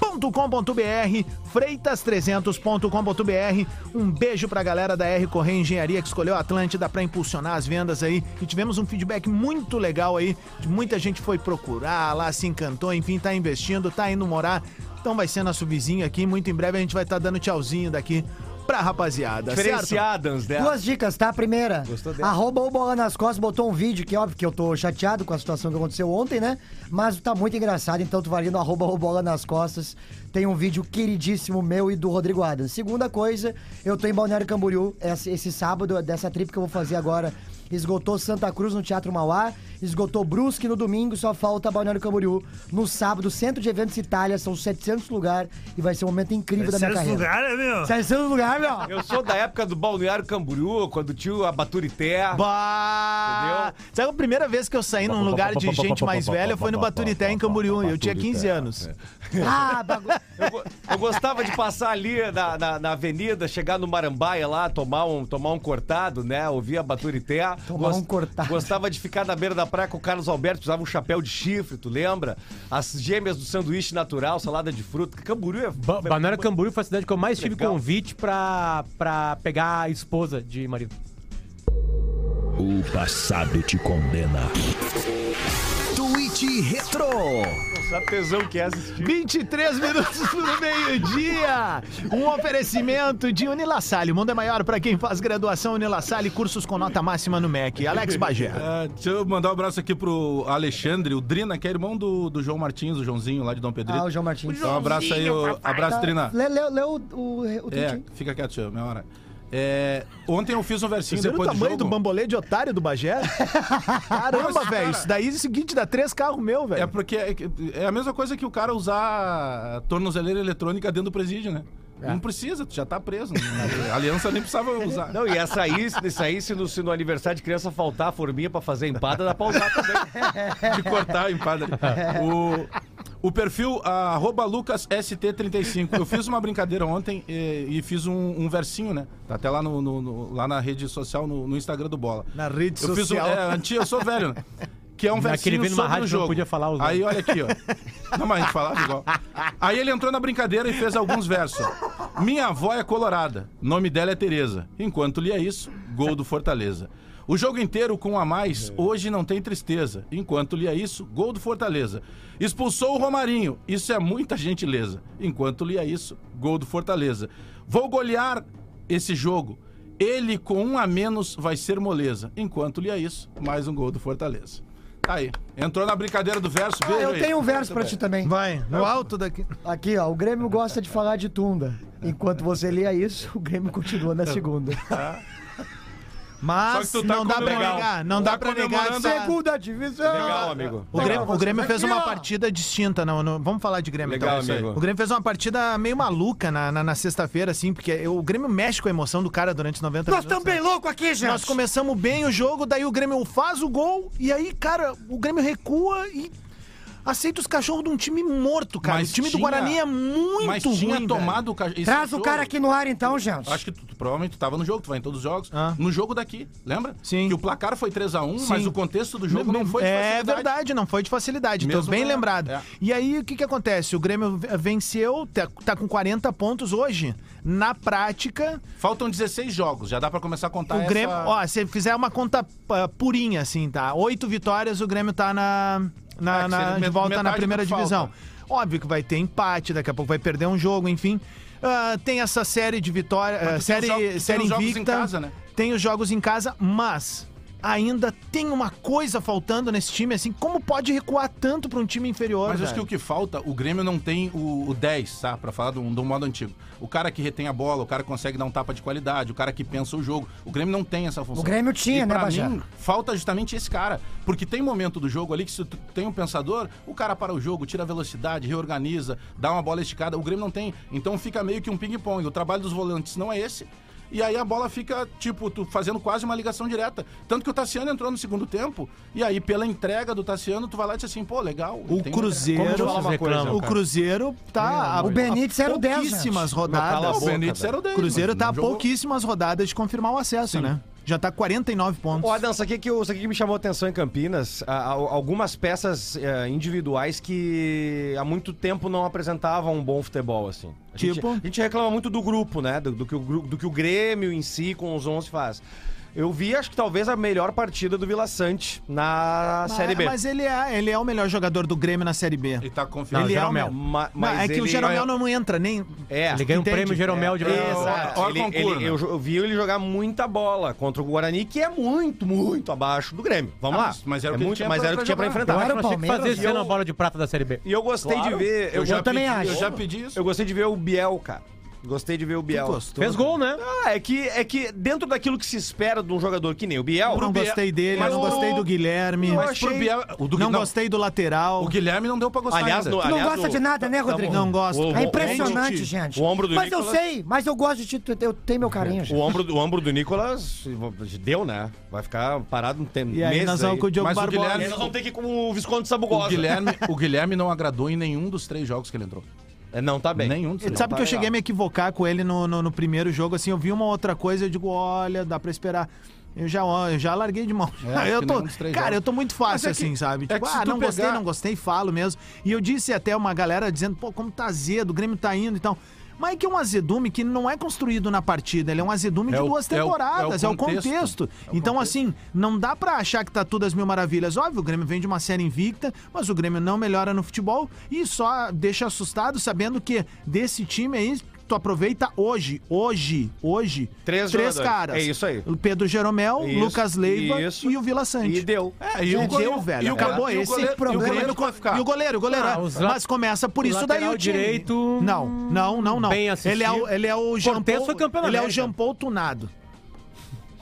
freitas300.com.br, freitas300.com.br. Um beijo pra galera da R Correia Engenharia que escolheu a Atlântida pra impulsionar as vendas aí. E tivemos um feedback muito legal aí. Muita gente foi procurar lá, se encantou, enfim, tá investindo, tá indo morar. Então vai ser nosso vizinho aqui. Muito em breve a gente vai estar dando tchauzinho daqui pra rapaziada? Diferenciadas, né? Duas dicas, tá? Primeira, Gostou dela? arroba o Bola nas Costas botou um vídeo que, óbvio, que eu tô chateado com a situação que aconteceu ontem, né? Mas tá muito engraçado, então tu vai ali no arroba o Bola nas Costas. Tem um vídeo queridíssimo meu e do Rodrigo Adams. Segunda coisa, eu tô em Balneário Camboriú esse, esse sábado, dessa trip que eu vou fazer agora. Esgotou Santa Cruz no Teatro Mauá, esgotou Brusque no domingo, só falta Balneário Camboriú. No sábado, Centro de Eventos Itália, são 700 lugares e vai ser um momento incrível da minha carreira. lugares, meu? 700 lugares, meu! Eu sou da época do Balneário Camboriú, quando tinha a Baturité. Bah! Sabe a primeira vez que eu saí num lugar de gente mais velha foi no Baturité, em Camboriú. Eu tinha 15 anos. Ah, bagu... Eu, go- eu gostava de passar ali na, na, na avenida, chegar no Marambaia lá, tomar um, tomar um cortado, né? Ouvir a Baturité. Tomar um cortado. Gostava de ficar na beira da praia com o Carlos Alberto, usava um chapéu de chifre, tu lembra? As gêmeas do sanduíche natural, salada de fruta. Camboriú é... Ba Balneário Camboriú foi a cidade que eu mais tive Legal. convite pra, pra pegar a esposa de marido. O passado te condena. Tweet Retro. Essa tesão que é assistir. 23 minutos pro meio-dia. Um oferecimento de Unilassalle. O mundo é maior para quem faz graduação Unilassalle, cursos com nota máxima no MEC. Alex Bagé. É, deixa eu mandar um abraço aqui pro Alexandre, o Drina, que é irmão do, do João Martins, o Joãozinho lá de Dom Pedrito. Ah, o João Martins. Então, um abraço aí, o, abraço, Trina. Lê, lê, lê o, o, o É, fica quieto, tio, minha hora. É, ontem eu fiz um versinho Você viu o depois do tamanho jogo. do bambolê de otário do Bagé? Caramba, velho. Isso daí é o seguinte, dá três carros meu, velho. É porque é, é a mesma coisa que o cara usar tornozeleira eletrônica dentro do presídio, né? Não precisa, tu já tá preso. A aliança nem precisava usar. Não, e essa aí, isso aí se, no, se no aniversário de criança faltar a forminha pra fazer empada, dá pra usar também. de cortar a empada. O, o perfil ah, arroba LucasST35. Eu fiz uma brincadeira ontem e, e fiz um, um versinho, né? Tá até lá, no, no- no- lá na rede social, no, no Instagram do Bola. Na rede Eu fiz um, social. é, antigo, eu sou velho, né? Que é um Naquele versinho sobre rádio não jogo. podia falar os Aí, olha aqui, ó. Não, mas a gente falava igual. Aí ele entrou na brincadeira e fez alguns versos. ó. Minha avó é colorada, nome dela é Tereza. Enquanto lia isso, gol do Fortaleza. O jogo inteiro com um a mais, hoje não tem tristeza. Enquanto lia isso, gol do Fortaleza. Expulsou o Romarinho, isso é muita gentileza. Enquanto lia isso, gol do Fortaleza. Vou golear esse jogo. Ele com um a menos vai ser moleza. Enquanto lia isso, mais um gol do Fortaleza. Tá aí. Entrou na brincadeira do verso. Ah, eu aí. tenho um verso pra ti também. Vai, no alto daqui. Aqui, ó. O Grêmio gosta de falar de tunda. Enquanto você lia isso, o Grêmio continua na segunda. Mas Só que tu tá não dá pra comemorando. negar, não Tá dá pra negar. essa- Segunda divisão. Legal, amigo. O Grêmio, o Grêmio fez uma partida distinta. Não, não- vamos falar de Grêmio Legal, então. amigo. O Grêmio fez uma partida meio maluca na, na, na sexta-feira, assim, porque o Grêmio mexe com a emoção do cara durante 90 Nós minutos. estamos bem né? loucos aqui, gente. Nós começamos bem o jogo, daí o Grêmio faz o gol, e aí, cara, o Grêmio recua e aceita os cachorros de um time morto, cara. Mas o time do tinha- Guarani é muito Mas ruim, tinha tomado o ca- esse Traz o cara aqui no ar então, gente. Acho que tu, tu- provavelmente tu tava no jogo, tu vai em todos os jogos. Ah. No jogo daqui, lembra? Sim. Que o placar foi 3x1, Sim. mas o contexto do jogo não, foi de É facilidade. verdade, não foi de facilidade. Tô Mesmo bem não, lembrado. é. E aí, o que que acontece? O Grêmio venceu, tá, tá com 40 pontos hoje. Na prática, Faltam 16 jogos, já dá pra começar a contar o essa... Grêmio... Ó, se fizer uma conta ah, purinha, assim, tá? Oito vitórias, o Grêmio tá na... na, que na- de volta na primeira divisão. falta. Óbvio que vai ter empate, daqui a pouco vai perder um jogo, enfim. Ah, tem essa série de vitórias... Tu tem série tem série os jogos em invicta. casa, né? Tem os jogos em casa, mas ainda tem uma coisa faltando nesse time, assim, como pode recuar tanto pra um time inferior, Mas acho que o que falta, o Grêmio não tem o, o 10, tá? Pra falar do, do modo antigo. O cara que retém a bola, o cara que consegue dar um tapa de qualidade, o cara que pensa o jogo. O Grêmio não tem essa função. O Grêmio tinha, e né, pra Bajé? mim, falta justamente esse cara. Porque tem momento do jogo ali que se tu tem um pensador, o cara para o jogo, tira a velocidade, reorganiza, dá uma bola esticada. O Grêmio não tem. Então fica meio que um ping-pong. O trabalho dos volantes não é esse. E aí a bola fica, tipo, tu fazendo quase uma ligação direta. Tanto que o Tassiano entrou no segundo tempo, e aí, pela entrega do Tassiano, tu vai lá e diz assim, pô, legal. O Cruzeiro, coisa, o? Cruzeiro tá O Benítez era o 10, pouquíssimas rodadas. O Benítez era o O 10. Cruzeiro mas tá a pouquíssimas rodadas de confirmar o acesso, né? Já tá 49 pontos. Ô, Adão, isso aqui, que, eu- isso aqui que me chamou a atenção em Campinas, a- a- algumas peças eh, individuais que há muito tempo não apresentavam um bom futebol, assim. A gente- Tipo? a gente reclama muito do grupo, né? Do, do que o, do que o Grêmio em si, com os 11, faz. Eu vi, acho que talvez a melhor partida do Vila Sante na Série B. Mas ele é, ele é o melhor jogador do Grêmio na Série B. Ele tá confiando. ele é o Jeromel. melhor. Ma- Não, é que o Jeromel não entra nem. É, Ele ganha um Entende? prêmio Jeromel de É, Exato. Ó, ele- concurso, ele- né? eu, jo- eu vi ele jogar muita bola contra o Guarani, que é muito, muito abaixo do Grêmio. Vamos Ah, lá. mas- mas era o é que ele muito, tinha mas pra- era o que tinha pra enfrentar. Eu acho Era que o nós tínhamos que fazer Palmeiras, eu- a bola de prata da Série B. E eu gostei de ver. Eu, já também pedi, acho. Eu já pedi isso. Eu gostei de ver o Biel, cara. Gostei de ver o Biel. gostou? Fez gol, né? Ah, é que, é que dentro daquilo que se espera de um jogador que nem o Biel. Eu não Biel- gostei dele, Mas não o- gostei do Guilherme. Eu Mas pro achei- Biel, o do não, não, gostei do lateral. O Guilherme não deu pra gostar Aliás, ainda. no- Tu não aliás, gosta o- de nada, né, tá Rodrigo? Não gosto. O- É o- impressionante, o- gente. o ombro do mas eu Nicolas- sei, mas eu gosto de ti, eu tenho meu carinho, O gente. ombro, o ombro do Nicolas deu, né? Vai ficar parado um tempo. E aí nós vamos com o Diogo Mas o Barbosa. Guilherme- E aí nós vamos ter que ir com o Visconde O Sabugosa. Guilherme, o Guilherme não agradou em nenhum dos três jogos que ele entrou. É, Não, tá bem. Nenhum dos Ele sabe tá que eu legal. cheguei a me equivocar com ele no, no, no primeiro jogo, assim, eu vi uma outra coisa, eu digo, olha, dá pra esperar. Eu já, eu já larguei de mão. É, eu tô, cara, jogos. eu tô muito fácil é que- assim, sabe? é Tipo, ah, não gostei, pegar- não gostei, falo mesmo. E eu disse até uma galera dizendo, pô, como tá azedo, o Grêmio tá indo, então. Mas é que é um azedume que não é construído na partida, ele é um azedume de É o- duas é o- temporadas, é é o o contexto. contexto. É então, assim, não dá pra achar que tá tudo às mil maravilhas. Óbvio, o Grêmio vem de uma série invicta, mas o Grêmio não melhora no futebol e só deixa assustado sabendo que desse time aí. Tu aproveita hoje, hoje, hoje, Três jogadores. caras. É isso aí. O Pedro Jeromel, Isso, Lucas Leiva isso. e o Vila Sante. E deu. É, e Já o goleiro, deu, velho. E o Acabou e o esse goleiro, e o goleiro ficar. E o goleiro, o goleiro. Ah, é. os Mas começa por o isso daí o time. direito, Não, não, não, não. bem ele é o, ele é o Jean Paul, foi campeão da Ele é o. Jean Paul tunado.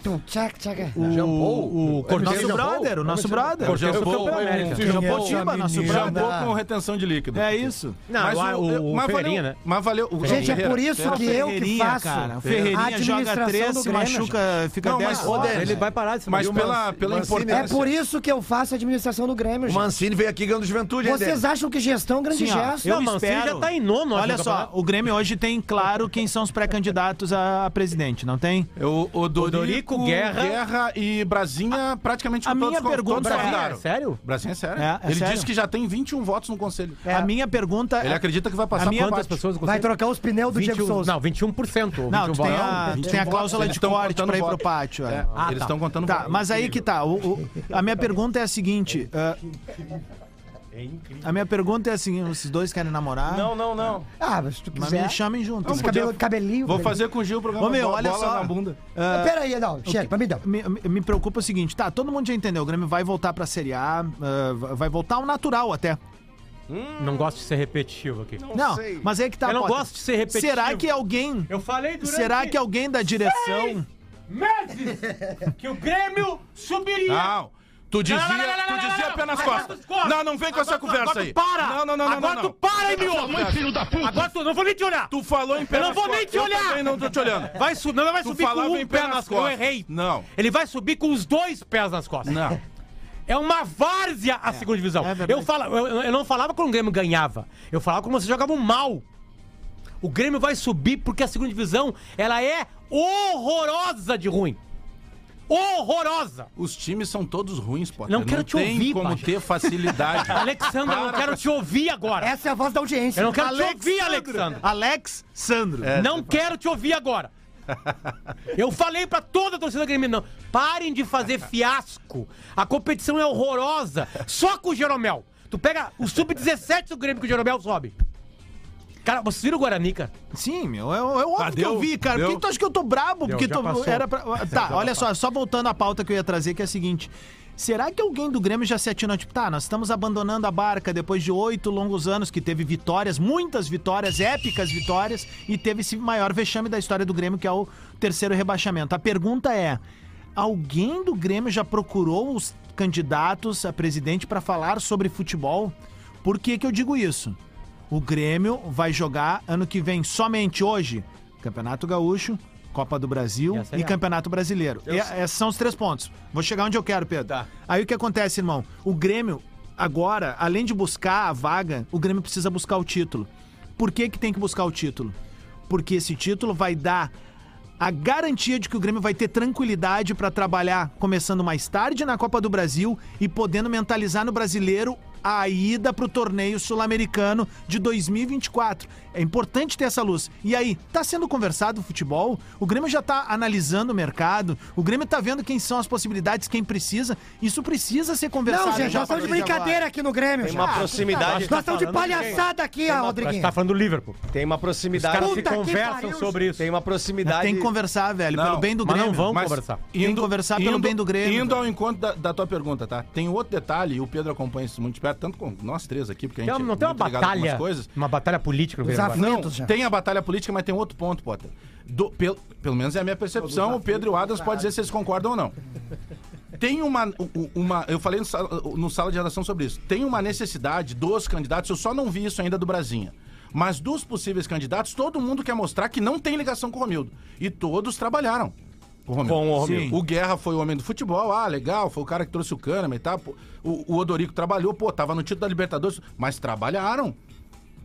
Tum, tchac, tchac. O, o, o Cortez nosso Jean brother, o nosso brother. O Jean Paul, é, Jean Paul Jean Tiba, nosso Já brother. com retenção de líquido. É isso. Não, Mas o, o, mas valeu, né? Mas valeu. o Gente, é por isso que eu que faço cara. O a Ferreirinha joga administração três, do se Grêmio, machuca, fica Não, 10 mas- fora. Ele vai parar de se Mas o pela, pela Mancini- importância. É por isso que eu faço a administração do Grêmio, O gente. Mancini veio aqui ganhando juventude, Vocês acham que gestão é um grande gesto? eu Não, Mancini espero... já tá em nono, Olha só, o Grêmio hoje tem claro quem são os pré-candidatos a presidente, não tem? O, o Dorico, Dorico, Guerra- Guerra e Brasinha praticamente A todos, minha con- pergunta todos é- convidaram. Sério? Brasinha é sério. É, é Ele sério. disse que já tem 21 votos no conselho. A minha pergunta Ele é... acredita que vai passar A minha- Quantas pessoas Vai trocar os pneus do Diego 21, Souza. Não, 21%. ou Não, 21 tu tem a, 21 tem a cláusula eles de corte contando pra ir pro voto. pátio. é. É, Ah, eles tá. estão contando Tá, voto. mas aí que tá. o- o- a minha pergunta é a seguinte. ah, a minha pergunta é assim: vocês dois querem namorar? Não, não, não. Ah, mas se tu Mas quiser. me chamem junto. Esse cabelo, cabelinho. Vou velho. fazer com o Gil o programa Ô, meu, Bo- olha bola só. na bunda. Ah, Pera aí, não. Chega, pra mim não. me, me- me preocupa o seguinte, tá, todo mundo já entendeu, o Grêmio vai voltar pra Série A, ah, vai voltar ao natural até. Não gosto de ser repetitivo aqui. Não, sei. mas aí que tá. Eu não Potter. gosto de ser repetitivo. Será que alguém, Eu falei durante será que alguém da direção... meses que o Grêmio subiria. Não. Tu dizia, Não, não, não, não, não, tu dizia apenas Agora costas. Não, não vem com essa tu- conversa aí. para! Não, não, não, não, Agora tu para me ouve! filho da puta. Agora tu não vou nem te olhar! Tu falou em pé Eu não nas vou nem costas. te olhar. Eu não tô te olhando. Vai subir, não vai subir com um pé pé nas nas costas. Eu costas. errei. Não. Ele vai subir com os dois pés nas costas. Não. É uma várzea a segunda divisão. é eu, fala, eu, eu não falava quando o Grêmio ganhava. Eu falava quando vocês jogavam mal. O Grêmio vai subir porque a segunda divisão ela é horrorosa de ruim. Horrorosa. Os times são todos ruins, Potter. Não quero te tem ouvir, como ter facilidade. Alexandre, eu não Para quero te ouvir agora. Essa é a voz da audiência. Eu não quero te ouvir, Alexandre. Alex Sandro. não quero te ouvir agora. Eu falei pra toda a torcida gremina, não. Parem de fazer fiasco. A competição é horrorosa. Só com o Jeromel. Tu pega o sub-17 do Grêmio que o Jeromel sobe. Cara, vocês viram o Guarani, cara? Sim, meu, é, é óbvio Ah, que eu vi, cara. Por Deu? que tu acha que eu tô brabo? Deu, Porque tu passou. era pra... Tá, olha só, só voltando à pauta que eu ia trazer, que é a seguinte. Será que alguém do Grêmio já se atinou, tipo, tá, nós estamos abandonando a barca depois de oito longos anos que teve vitórias, muitas vitórias, épicas vitórias, e teve esse maior vexame da história do Grêmio, que é o terceiro rebaixamento. A pergunta é, alguém do Grêmio já procurou os candidatos a presidente para falar sobre futebol? Por que que eu digo isso? O Grêmio vai jogar ano que vem somente hoje Campeonato Gaúcho, Copa do Brasil E e. Campeonato Brasileiro. E, esses são os três pontos. Vou chegar onde eu quero, Pedro. Tá. Aí o que acontece, irmão? O Grêmio, agora, além de buscar a vaga, o Grêmio precisa buscar o título. Por que, que tem que buscar o título? Porque esse título vai dar a garantia de que o Grêmio vai ter tranquilidade para trabalhar começando mais tarde na Copa do Brasil e podendo mentalizar no brasileiro a ida pro torneio sul-americano de 2024. É importante ter essa luz. E aí, tá sendo conversado o futebol? O Grêmio já tá analisando o mercado? O Grêmio tá vendo quem são as possibilidades, quem precisa? Isso precisa ser conversado. Não, gente, já nós estamos de brincadeira agora. aqui no Grêmio. Tem já. uma proximidade. Nós estamos de palhaçada aqui, que Rodriguinho. tá falando do Liverpool. Tem uma Os proximidade. caras se conversam pariu, sobre isso. Tem uma proximidade. Tem que conversar, velho, Não, pelo bem do mas Grêmio. não vão Mas conversar. Tem que conversar pelo bem do Grêmio, Indo velho. ao encontro da, da tua pergunta, tá? Tem outro detalhe, e o Pedro acompanha isso muito de perto, tanto com nós três aqui, porque a Tem gente uma- não é tem uma muito ligado com algumas batalha, coisas. uma batalha política Os. Não, já. tem a batalha política, mas tem outro ponto, Potter. Do- pel- pelo menos é a minha percepção, o Pedro e o Adams podem dizer se eles concordam ou não. Tem uma, uma. Eu falei no sala, no sala de redação sobre isso. Tem uma necessidade dos candidatos, eu só não vi isso ainda do Brasinha. Mas dos possíveis candidatos, todo mundo quer mostrar que não tem ligação com o Romildo. E todos trabalharam. Com o Romildo. Com o. Sim. O Guerra foi o homem do futebol, ah, legal, foi o cara que trouxe o Kahneman e tal. Pô, O, o Odorico trabalhou, pô, tava no título da Libertadores, mas trabalharam.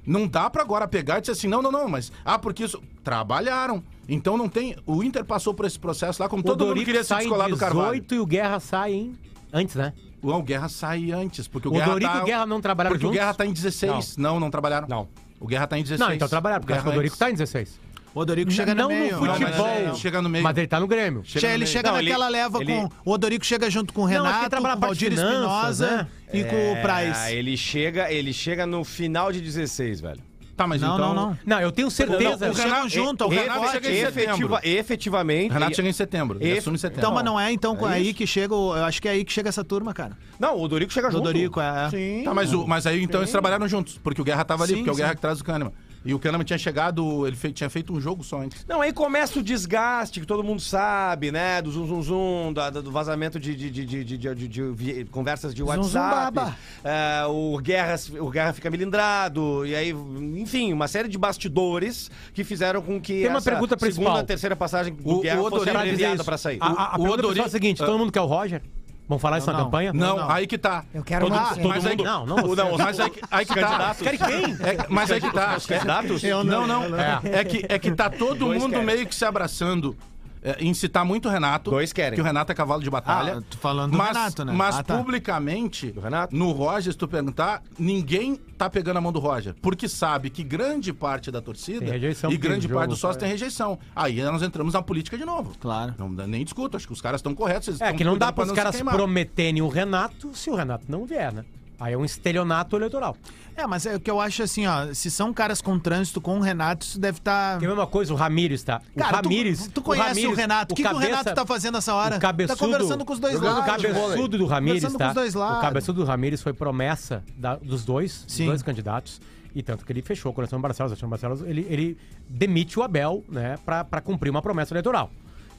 Não dá pra agora pegar e dizer assim, não, não, não, mas. Ah, porque isso. Trabalharam. Então não tem. O Inter passou por esse processo lá, como O todo mundo Dorico queria se descolar do Carvalho. 18 e o Guerra sai em... Antes, né? O, o Guerra sai antes, porque o, O Guerra Dorico tá, e o Guerra não trabalharam Porque o juntos? Guerra tá em 16. Não, não, trabalharam. Não. O Guerra tá em 16. Não, então trabalhar, porque o acho que o Guerra Dorico tá em 16. O Odorico chega não no meio. no futebol, Não, mas ele chega no meio. mas ele tá no Grêmio. Chega Che- no ele meio. chega Não, ele- naquela leva ele- com. O Odorico chega junto com o ele Renato, trabalha com a o Valdir Espinosa né? e com o Price. É, ele chega, ele chega no final de 16, velho. Tá, mas Não, então... não, não. Não, eu tenho certeza. Eles chegam junto, o o Renato Renato chega em Efetiva- setembro. efetivamente. O Renato chega em setembro. Ele assume em setembro. Então, mas não é então É aí isso? que chega. o- Eu acho que é aí que chega essa turma, cara. Não, o Dorico chega junto. Odorico, é. Sim. Tá, mas, o, mas aí então eles trabalharam juntos, porque o Guerra tava ali, Sim, porque é o Guerra sim. que traz o Kahneman. E o Kahneman tinha chegado, ele fe- tinha feito um jogo só antes. Não, aí começa o desgaste que todo mundo sabe, né? Do zum zum zum, da- da- do vazamento de, de, de, de, de- de- de vi- conversas de zum WhatsApp. baba. É, o, Guerra, o Guerra fica melindrado. E aí, enfim, uma série de bastidores que fizeram com que Tem uma essa pergunta principal. segunda, terceira passagem do O- Guerra o fosse abreviada pra sair. A, a, a O- pergunta pessoal é a seguinte: todo mundo quer o Roger? Vamos falar isso na não. campanha? Não, não. aí que tá. Eu quero todo, mais. todo Mas aí- mundo. Não, não, você. não, Mas aí, que- aí que tá. Quer quem? É, mas aí que tá. Os candidatos? Eu Não, não. É. É, que, é que tá todo mundo querem. meio que se abraçando é, em citar muito o Renato. Dois querem. Que o Renato é cavalo de batalha. Ah, tô falando do mas, Renato, né? Mas Ah, tá. publicamente, Do Renato? no Roger, se tu perguntar, ninguém tá pegando a mão do Roger. Porque sabe que grande parte da torcida e grande jogo, parte dos sócios cara. tem rejeição. Aí nós entramos na política de novo. Claro. Não, dá- nem discuto, acho que os caras estão corretos. eles É que não dá para os caras prometerem o Renato se o Renato não vier, né? Aí é um estelionato eleitoral. É, mas é o que eu acho assim, ó. Se são caras com trânsito com o Renato, isso deve estar. Que é a mesma coisa, o Ramires, tá? O Cara, Ramires. tu, tu conhece o, Ramires, Renato. O que, que o cabeça- Renato tá fazendo essa hora? O cabeçudo, tá conversando com os dois lados. O cabeçudo do Ramires, Conversando tá? com os dois lados. O cabeçudo do Ramires foi promessa da- dos dois, Sim. dos dois candidatos. E tanto que ele fechou o Alexandre Barcelos. O Barcelos, ele, ele demite o Abel, né, pra, pra cumprir uma promessa eleitoral.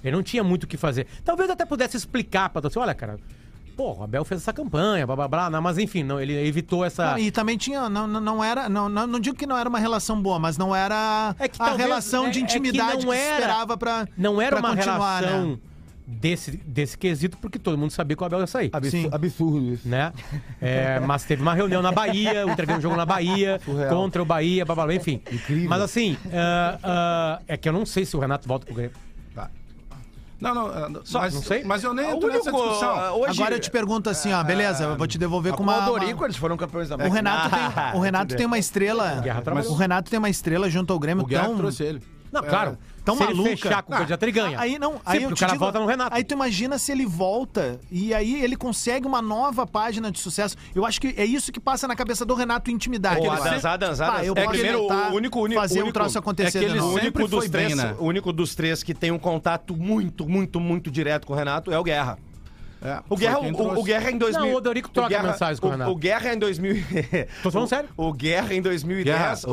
Ele não tinha muito o que fazer. Talvez até pudesse explicar pra você, olha, cara, pô, o Abel fez essa campanha, blá blá blá, não, mas enfim, não, ele evitou essa. Não, e também tinha. Não, não, não era. Não, não, não digo que não era uma relação boa, mas não era É que a talvez- relação é- de é que intimidade que, era- esperava pra. Não era pra uma continuar, relação né? desse, desse quesito, porque todo mundo sabia que o Abel ia sair. Sim. Absurdo isso. Né? É, mas teve uma reunião na Bahia, entreguei um jogo na Bahia, contra o Bahia, blá, blá, blá, enfim. Mas assim, ah, ah, é que eu não sei se o Renato volta pro Grêmio. Não, não, é, mas, não sei. mas eu nem O entro nessa discussão. ah, hoje- Agora eu te pergunto assim, ó, beleza, eu vou te devolver com uma. O uma- Dorico, eles foram campeões da O Renato, tem, o Renato tem uma estrela. Guerra trabalhou. O Renato tem uma estrela junto ao Grêmio O Guerra tão. trouxe ele. Não, claro. tão se ele maluca. fechar com o candidato, ele ganha. Aí não, Sim, aí eu porque o cara digo- volta no Renato. Aí tu imagina se ele volta e aí ele consegue uma nova página de sucesso. Eu acho que é isso que passa na cabeça do Renato intimidade. Ô, Ele Adams, Adams, Adams. eu É posso primeiro, o único- único- fazer um único- troço acontecer é ele único, dos três, bem, né? o único dos três que tem um contato muito, muito, muito direto com o Renato é o Guerra. É, O Guerra, o, o Guerra em 2000. Não, o Dorico troca Guerra- mensagens com o Renato. O Guerra em 2000. Tô falando o, sério. O Guerra em 2010. Guerra, o-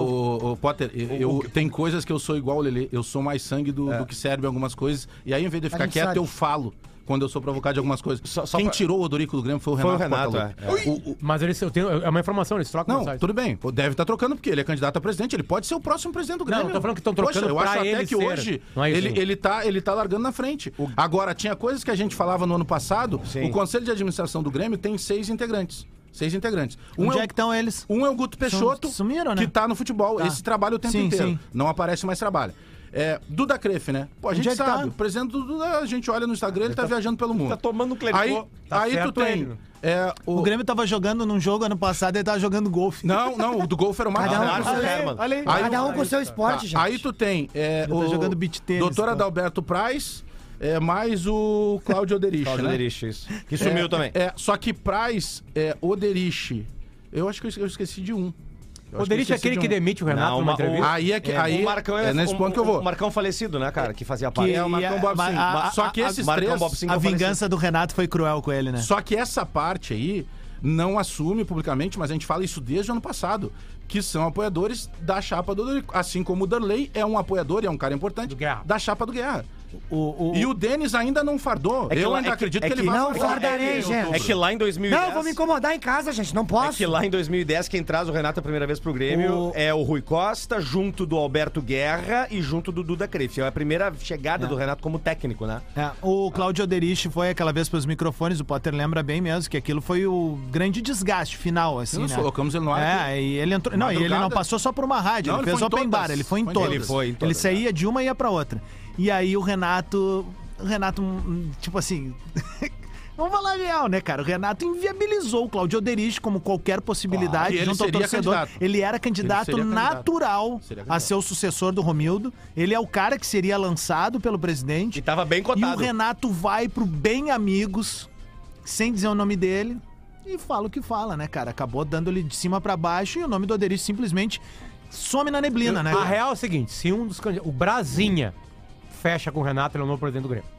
o, o Potter, eu, eu- tem coisas que eu sou igual o Lelê. Eu sou mais sangue do, do que serve em algumas coisas. E aí, em vez de eu ficar quieto, sabe. eu falo quando eu sou provocado de algumas coisas. Só- só Quem pra- tirou o Odorico do Grêmio foi o Foi o Renato. Renato, é. O- o- Mas eles, eu tenho, é uma informação, eles trocam Não, tudo bem. Deve estar trocando porque ele é candidato a presidente. Ele pode ser o próximo presidente do Grêmio. não tô falando que tão trocando Poxa, eu acho até que ser. hoje é isso. ele, ele, tá, ele tá largando na frente. Agora, tinha coisas que a gente falava no ano passado. Sim. O Conselho de Administração do Grêmio tem seis integrantes. Seis integrantes. Um Onde é é o que estão eles? um é o Guto Peixoto, sumiram, né? que tá no futebol. Tá. Esse trabalha o tempo Sim, inteiro. sim. Não aparece mais trabalho. É, Duda Crefe, né? Pô, a Onde gente é que sabe. tá? O presidente do Duda, a gente olha no Instagram, ele tá, viajando pelo mundo. Tá tomando um clericô. Aí, Tá aí tu tem. ele. é, O Grêmio tava jogando num jogo ano passado e ele tava jogando golfe. Não, não, o do golfe era o Marcos Cada um Herman. Olha aí. Cada um com o seu esporte, Tá, gente. Aí tu tem é, Ele tá o jogando beach tênis, doutor pô. Adalberto Praz, é, mais o Cláudio Oderich, Claudio né? Derich, isso. Que sumiu É, também. É, só que Praz, é, Oderich, eu acho que eu esqueci de um. Eu O que eu Derich é aquele de que um. demite o Renato Não, numa uma- o- entrevista. Aí é que É, aí o Marcão é nesse o- ponto que eu vou. O Marcão falecido, né, cara? Que fazia Que- parte. é o Marcão a- Bob a- Sim. a- Só que a- esses Marcão três, Bob Sim. A vingança do Renato foi cruel com ele, né? Só que essa parte aí não assume publicamente, mas a gente fala isso desde o ano passado, que são apoiadores da chapa do Dorico. Assim como o Darley é um apoiador e é um cara importante Do Guerra. da chapa do Guerra. O, o- E o Denis ainda não fardou. É que eu lá- ainda é que- acredito é que, que ele vai não fardar. fardarei, gente. É que lá em 2010... Não, vou me incomodar em casa, gente. Não É posso. que lá em 2010, quem traz o Renato a primeira vez pro Grêmio O- é o Rui Costa, junto do Alberto Guerra e junto do Duda Crefe. É a primeira chegada do Renato como técnico, né? É, o Claudio Oderich foi aquela vez pros microfones, o Potter lembra bem mesmo, que aquilo foi o grande desgaste final, assim, Nós né? colocamos ele no ar. É, e ele entrou. Não, e ele não passou só por uma rádio, Não, ele, ele fez foi em open todas. bar, ele foi em todas. Ele foi em todas, Ele saía de uma e ia pra outra. E aí o Renato. O Renato, hum, tipo assim. Vamos falar real, né, cara? O Renato inviabilizou o Claudio Oderich como qualquer possibilidade ele junto ao torcedor. candidato. Ele era candidato Ele candidato. natural Seria a candidato. ser o sucessor do Romildo. Ele é o cara que seria lançado pelo presidente. E tava bem E o cotado. Renato vai pro Bem Amigos, sem dizer o nome dele, e fala o que fala, né, cara? Acabou dando-lhe de cima pra baixo e o nome do Oderich simplesmente some na neblina, né? A real é o seguinte: se um dos candidatos. O Brasinha fecha com o Renato, ele é o novo presidente do Grêmio.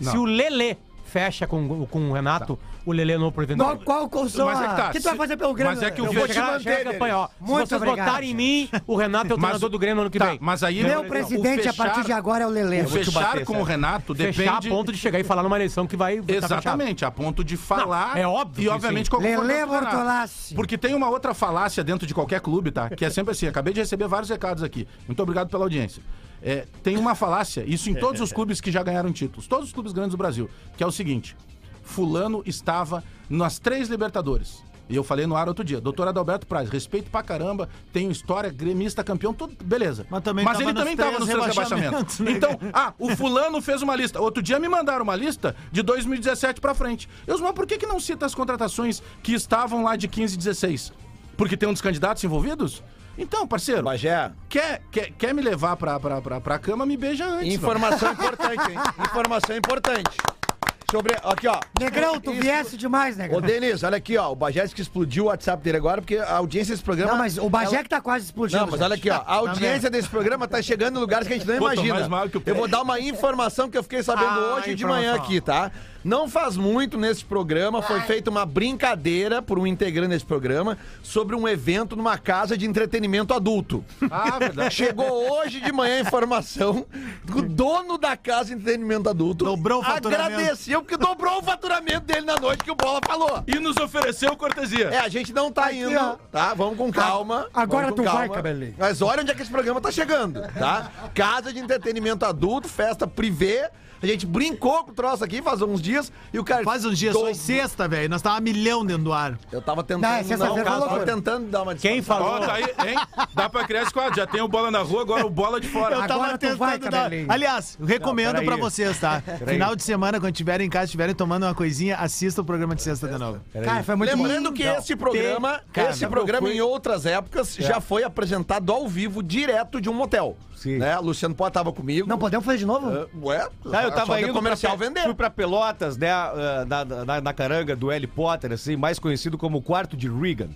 Se o Lelê fecha com, com o Renato, o Lelê é o novo presidente do Qual, Grêmio. qual, qual são Mas é que tá, a... O que tu vai se- fazer pelo Grêmio? mas é que o Eu vou te Chegar, manter, a campanha, ó. Se Muito vocês obrigado. votarem em mim, o Renato é o Mas- treinador do Grêmio ano que Tá, vem. mas aí... Meu o presidente, a fechar- partir de agora, é o Lelê. O Eu vou te fechar bater, com Sérgio. o Renato Fechar depende... a ponto de chegar e falar numa eleição que vai. tá. Exatamente, a ponto de falar. Não, é óbvio E obviamente a Renato. Bortolassi. Porque tem uma outra falácia dentro de qualquer clube, tá? Que é sempre assim. Acabei de receber vários recados aqui. Muito obrigado pela audiência. É, tem uma falácia, isso em todos os clubes que já ganharam títulos, todos os clubes grandes do Brasil, que é o seguinte: Fulano estava nas três Libertadores. E eu falei no ar outro dia, doutor Adalberto Praz, respeito pra caramba, tenho história, gremista campeão, tudo, beleza. Mas também Mas tava ele também estava nos três rebaixamentos, rebaixamentos. né? Então, ah, o fulano fez uma lista. Outro dia me mandaram uma lista de 2017 pra frente. Eu, mas por que, que não cita as contratações que estavam lá de 15 e 16? Porque tem um dos candidatos envolvidos? Então, parceiro, Bagé, quer, quer, quer me levar pra, pra, pra, pra cama, me beija antes. informação importante, hein? Informação importante. Sobre. Aqui, ó. Negrão, tu Isso- viesse demais, Ô, Negrão. Denis, olha aqui, ó. O Bagé disse que explodiu o WhatsApp dele agora, porque a audiência desse programa. Não, mas o Bagé ela- que tá quase explodindo. Não, mas olha aqui, ó. A audiência desse programa tá chegando em lugares que a gente não Pô, tô imagina. mais mal que o Eu vou dar uma informação que eu fiquei sabendo Ah, hoje de manhã aqui, tá? Não faz muito nesse programa foi feita uma brincadeira por um integrante desse programa sobre um evento numa casa de entretenimento adulto. Ah, verdade. Chegou hoje de manhã a informação do dono da casa de entretenimento adulto. Dobrou o faturamento. Agradeceu porque dobrou o faturamento dele na noite que o Bola falou. E nos ofereceu cortesia. É, a gente não tá indo, ó. tá? Vamos com calma. Agora vamos com tu vai, calma. cabelinho. Mas olha onde é que esse programa tá chegando, tá? Casa de entretenimento adulto, festa privê. A gente brincou com o troço aqui faz uns dias e o cara. Faz uns dias, foi sexta, velho. Nós tava a milhão dentro do ar. Eu tava tentando. Não, é não, tava tentando dar uma Quem disfarçada. falou? Ó, tá aí, hein? Dá pra criar esse quadro. Já tem o bola na rua, agora o bola de fora. Eu tava Agora tentando vai, dar... cabelinho. Aliás, eu recomendo peraí. pra vocês, tá? Final de semana, quando estiverem em casa, estiverem tomando uma coisinha, assista o programa de sexta de novo. Cara, foi muito Lembrando que esse programa, Cara, esse programa em outras épocas já foi apresentado ao vivo, direto de um motel. Sim. Né? Luciano Pó tava comigo. Não podemos fazer de novo? Ah, Ué, Ah, eu tava tem indo comercial pra, vender. Fui pra Pelotas, né, ah, na, na, na caranga do Harry Potter, assim, mais conhecido como o quarto de Regan.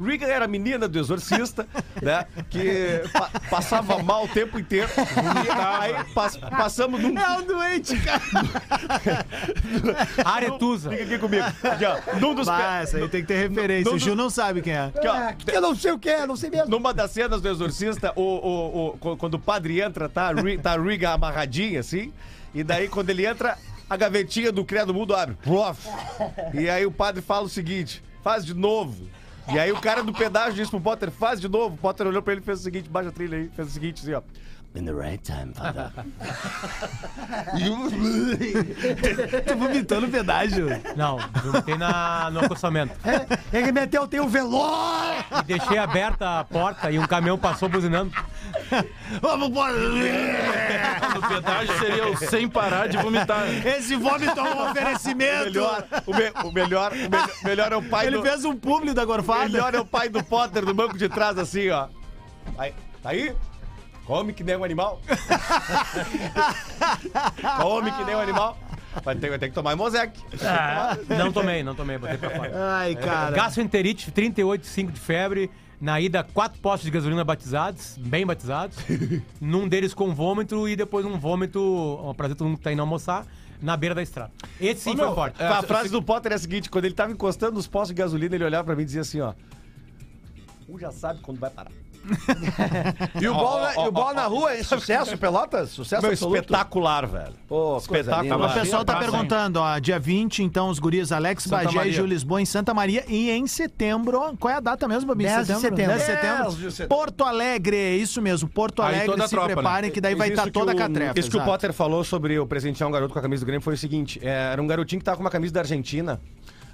Regan era a menina do exorcista, né, que pa- passava mal o tempo inteiro. Aí pas- passamos num... É um doente, cara. Aretusa. Fica aqui comigo. Aqui, ó, num dos... Bah, essa aí tem que ter referência. O Gil não sabe quem é. aqui, ó, É, eu não sei o que é, não sei mesmo. Numa das cenas do Exorcista, o, o, o- qu- quando o padre entra, tá, tá a Riga amarradinha, assim, e daí quando ele entra, a gavetinha do Criado Mudo abre. Prof. E aí o padre fala o seguinte, faz de novo. E aí o cara do pedágio disse pro Potter, faz de novo. O Potter olhou pra ele e fez o seguinte, baixa a trilha aí, fez o seguinte, assim, ó. In the right time, father. Tô vomitando pedágio. Não, vomitei na, no acostamento. Ele meteu, tem o velório. E deixei aberta a porta e um caminhão passou buzinando. Vamos embora. No pedágio seria o sem parar de vomitar. Esse vômito é um oferecimento. Melhor, o, me- o melhor, o melhor, melhor é o pai Ele do... fez um publi da gorfada. Melhor é o pai do Potter no banco de trás, assim, ó. Aí, tá aí? Come que nem um animal. Come que nem um animal. Vai ter, vai ter que tomar Mosec. Não tomei, não tomei, botei pra fora. Ai, cara. Gastroenterite, 38,5 de febre. Na ida, quatro postos de gasolina batizados, bem batizados. num deles com vômito e depois um vômito, um prazer todo mundo que tá indo almoçar, na beira da estrada. Esse sim Ô, foi meu, forte. a frase do Potter é a seguinte: quando ele tava encostando nos postos de gasolina, ele olhava pra mim e dizia assim, ó. Um já sabe quando vai parar. E o bola, ó, e o bola ó, na rua é sucesso, Pelotas? Sucesso Meu, absoluto? espetacular, velho. Pô, Espetacular. O pessoal tá Tá, perguntando, ó, dia 20, então, os guris Alex, Santa Bagé e Maria. Gil Lisboa em Santa Maria. E em setembro, qual é a data mesmo, Babi? 10 de setembro. 10 de 10 setembro. de setembro. Porto Alegre, isso mesmo, Porto Alegre, toda a se tropa, né? preparem que daí vai estar toda a que o- catrefa. Isso que o exato. Potter falou sobre o presentear um garoto com a camisa do Grêmio foi o seguinte: é, era um garotinho que tava com uma camisa da Argentina.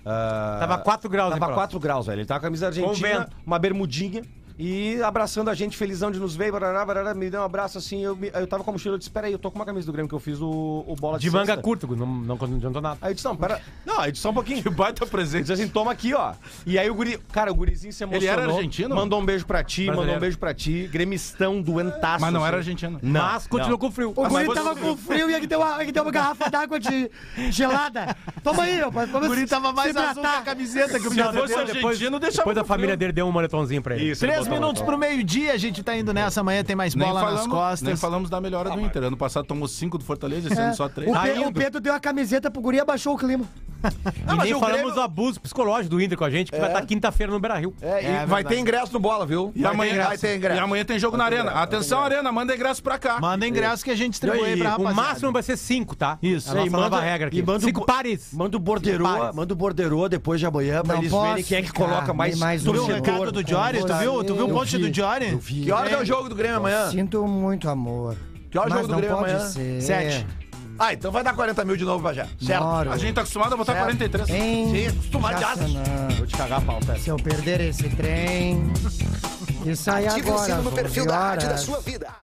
ah, Tava 4 graus, Tava Pro? 4 graus, velho. Ele tava com a camisa da Argentina, uma bermudinha, E abraçando a gente, felizão de nos ver, barará, barará, me deu um abraço assim. Eu, me- eu tava com a mochila, eu disse: Peraí, eu tô com uma camisa do Grêmio que eu fiz o, o bola De manga sexta." curta, não, não, não adiantou nada. Aí eu disse: Não, pera. Não, aí eu disse só um pouquinho. Que baita Ele presente. disse assim, toma aqui, ó. E aí o guri, cara, o gurizinho se Ele emocionou. era argentino? Mandou um beijo pra ti, mandou um beijo pra ti. Gremistão, doentaço. Mas não era assim. argentino. Não, Mas continuou não. com frio. O guri tava com frio e aqui tem uma, aqui tem uma garrafa d'água de gelada. Toma aí, rapaz. O guri tava mais azul que a hidratar. camiseta que o Se fosse deu. argentino, deixava Depois a família dele deu um moletomzinho pra ele. Isso, ele Três botou minutos lá, pro meio-dia, a gente tá indo nessa. Amanhã tem mais Nem bola nas falamos, nem costas. falamos da melhora do Inter. Ano passado tomou cinco do Fortaleza, esse É, ano só Tá Pe- indo. o Pedro deu a camiseta pro guri e abaixou o clima. E nem o falamos Grêmio- do abuso psicológico do Inter com a gente, que vai estar quinta-feira no Beira-Rio. É, e É vai ter ingresso no bola, viu? E amanhã, vai ter e ingresso. amanhã tem jogo na Arena. Atenção, Arena, manda ingresso pra cá. Manda ingresso que a gente distribui aí E pra o rapaziada. máximo vai ser cinco, tá? Isso. É a nossa E manda- nova regra aqui. e manda o cinco pares. Manda o borderô, manda o borderô depois de amanhã pra Não eles verem quem é que coloca mais, Tu viu o recado do Jory? Tu viu, tu viu o post vi. do Jory? Que horas é o jogo do Grêmio amanhã? Sinto muito amor. Que horas é o Mas jogo do não Grêmio pode amanhã? ser. Sete. Ah, então vai dar 40 mil de novo pra já. Certo. Moro. A gente tá acostumado a botar Certo. 43. Em Sim, acostumadaço. Jaçanã. Vou te cagar a pau, Pedro. Se eu perder esse trem. E sai Ative o agora. sino no às perfil 11 da rádio da horas. sua vida.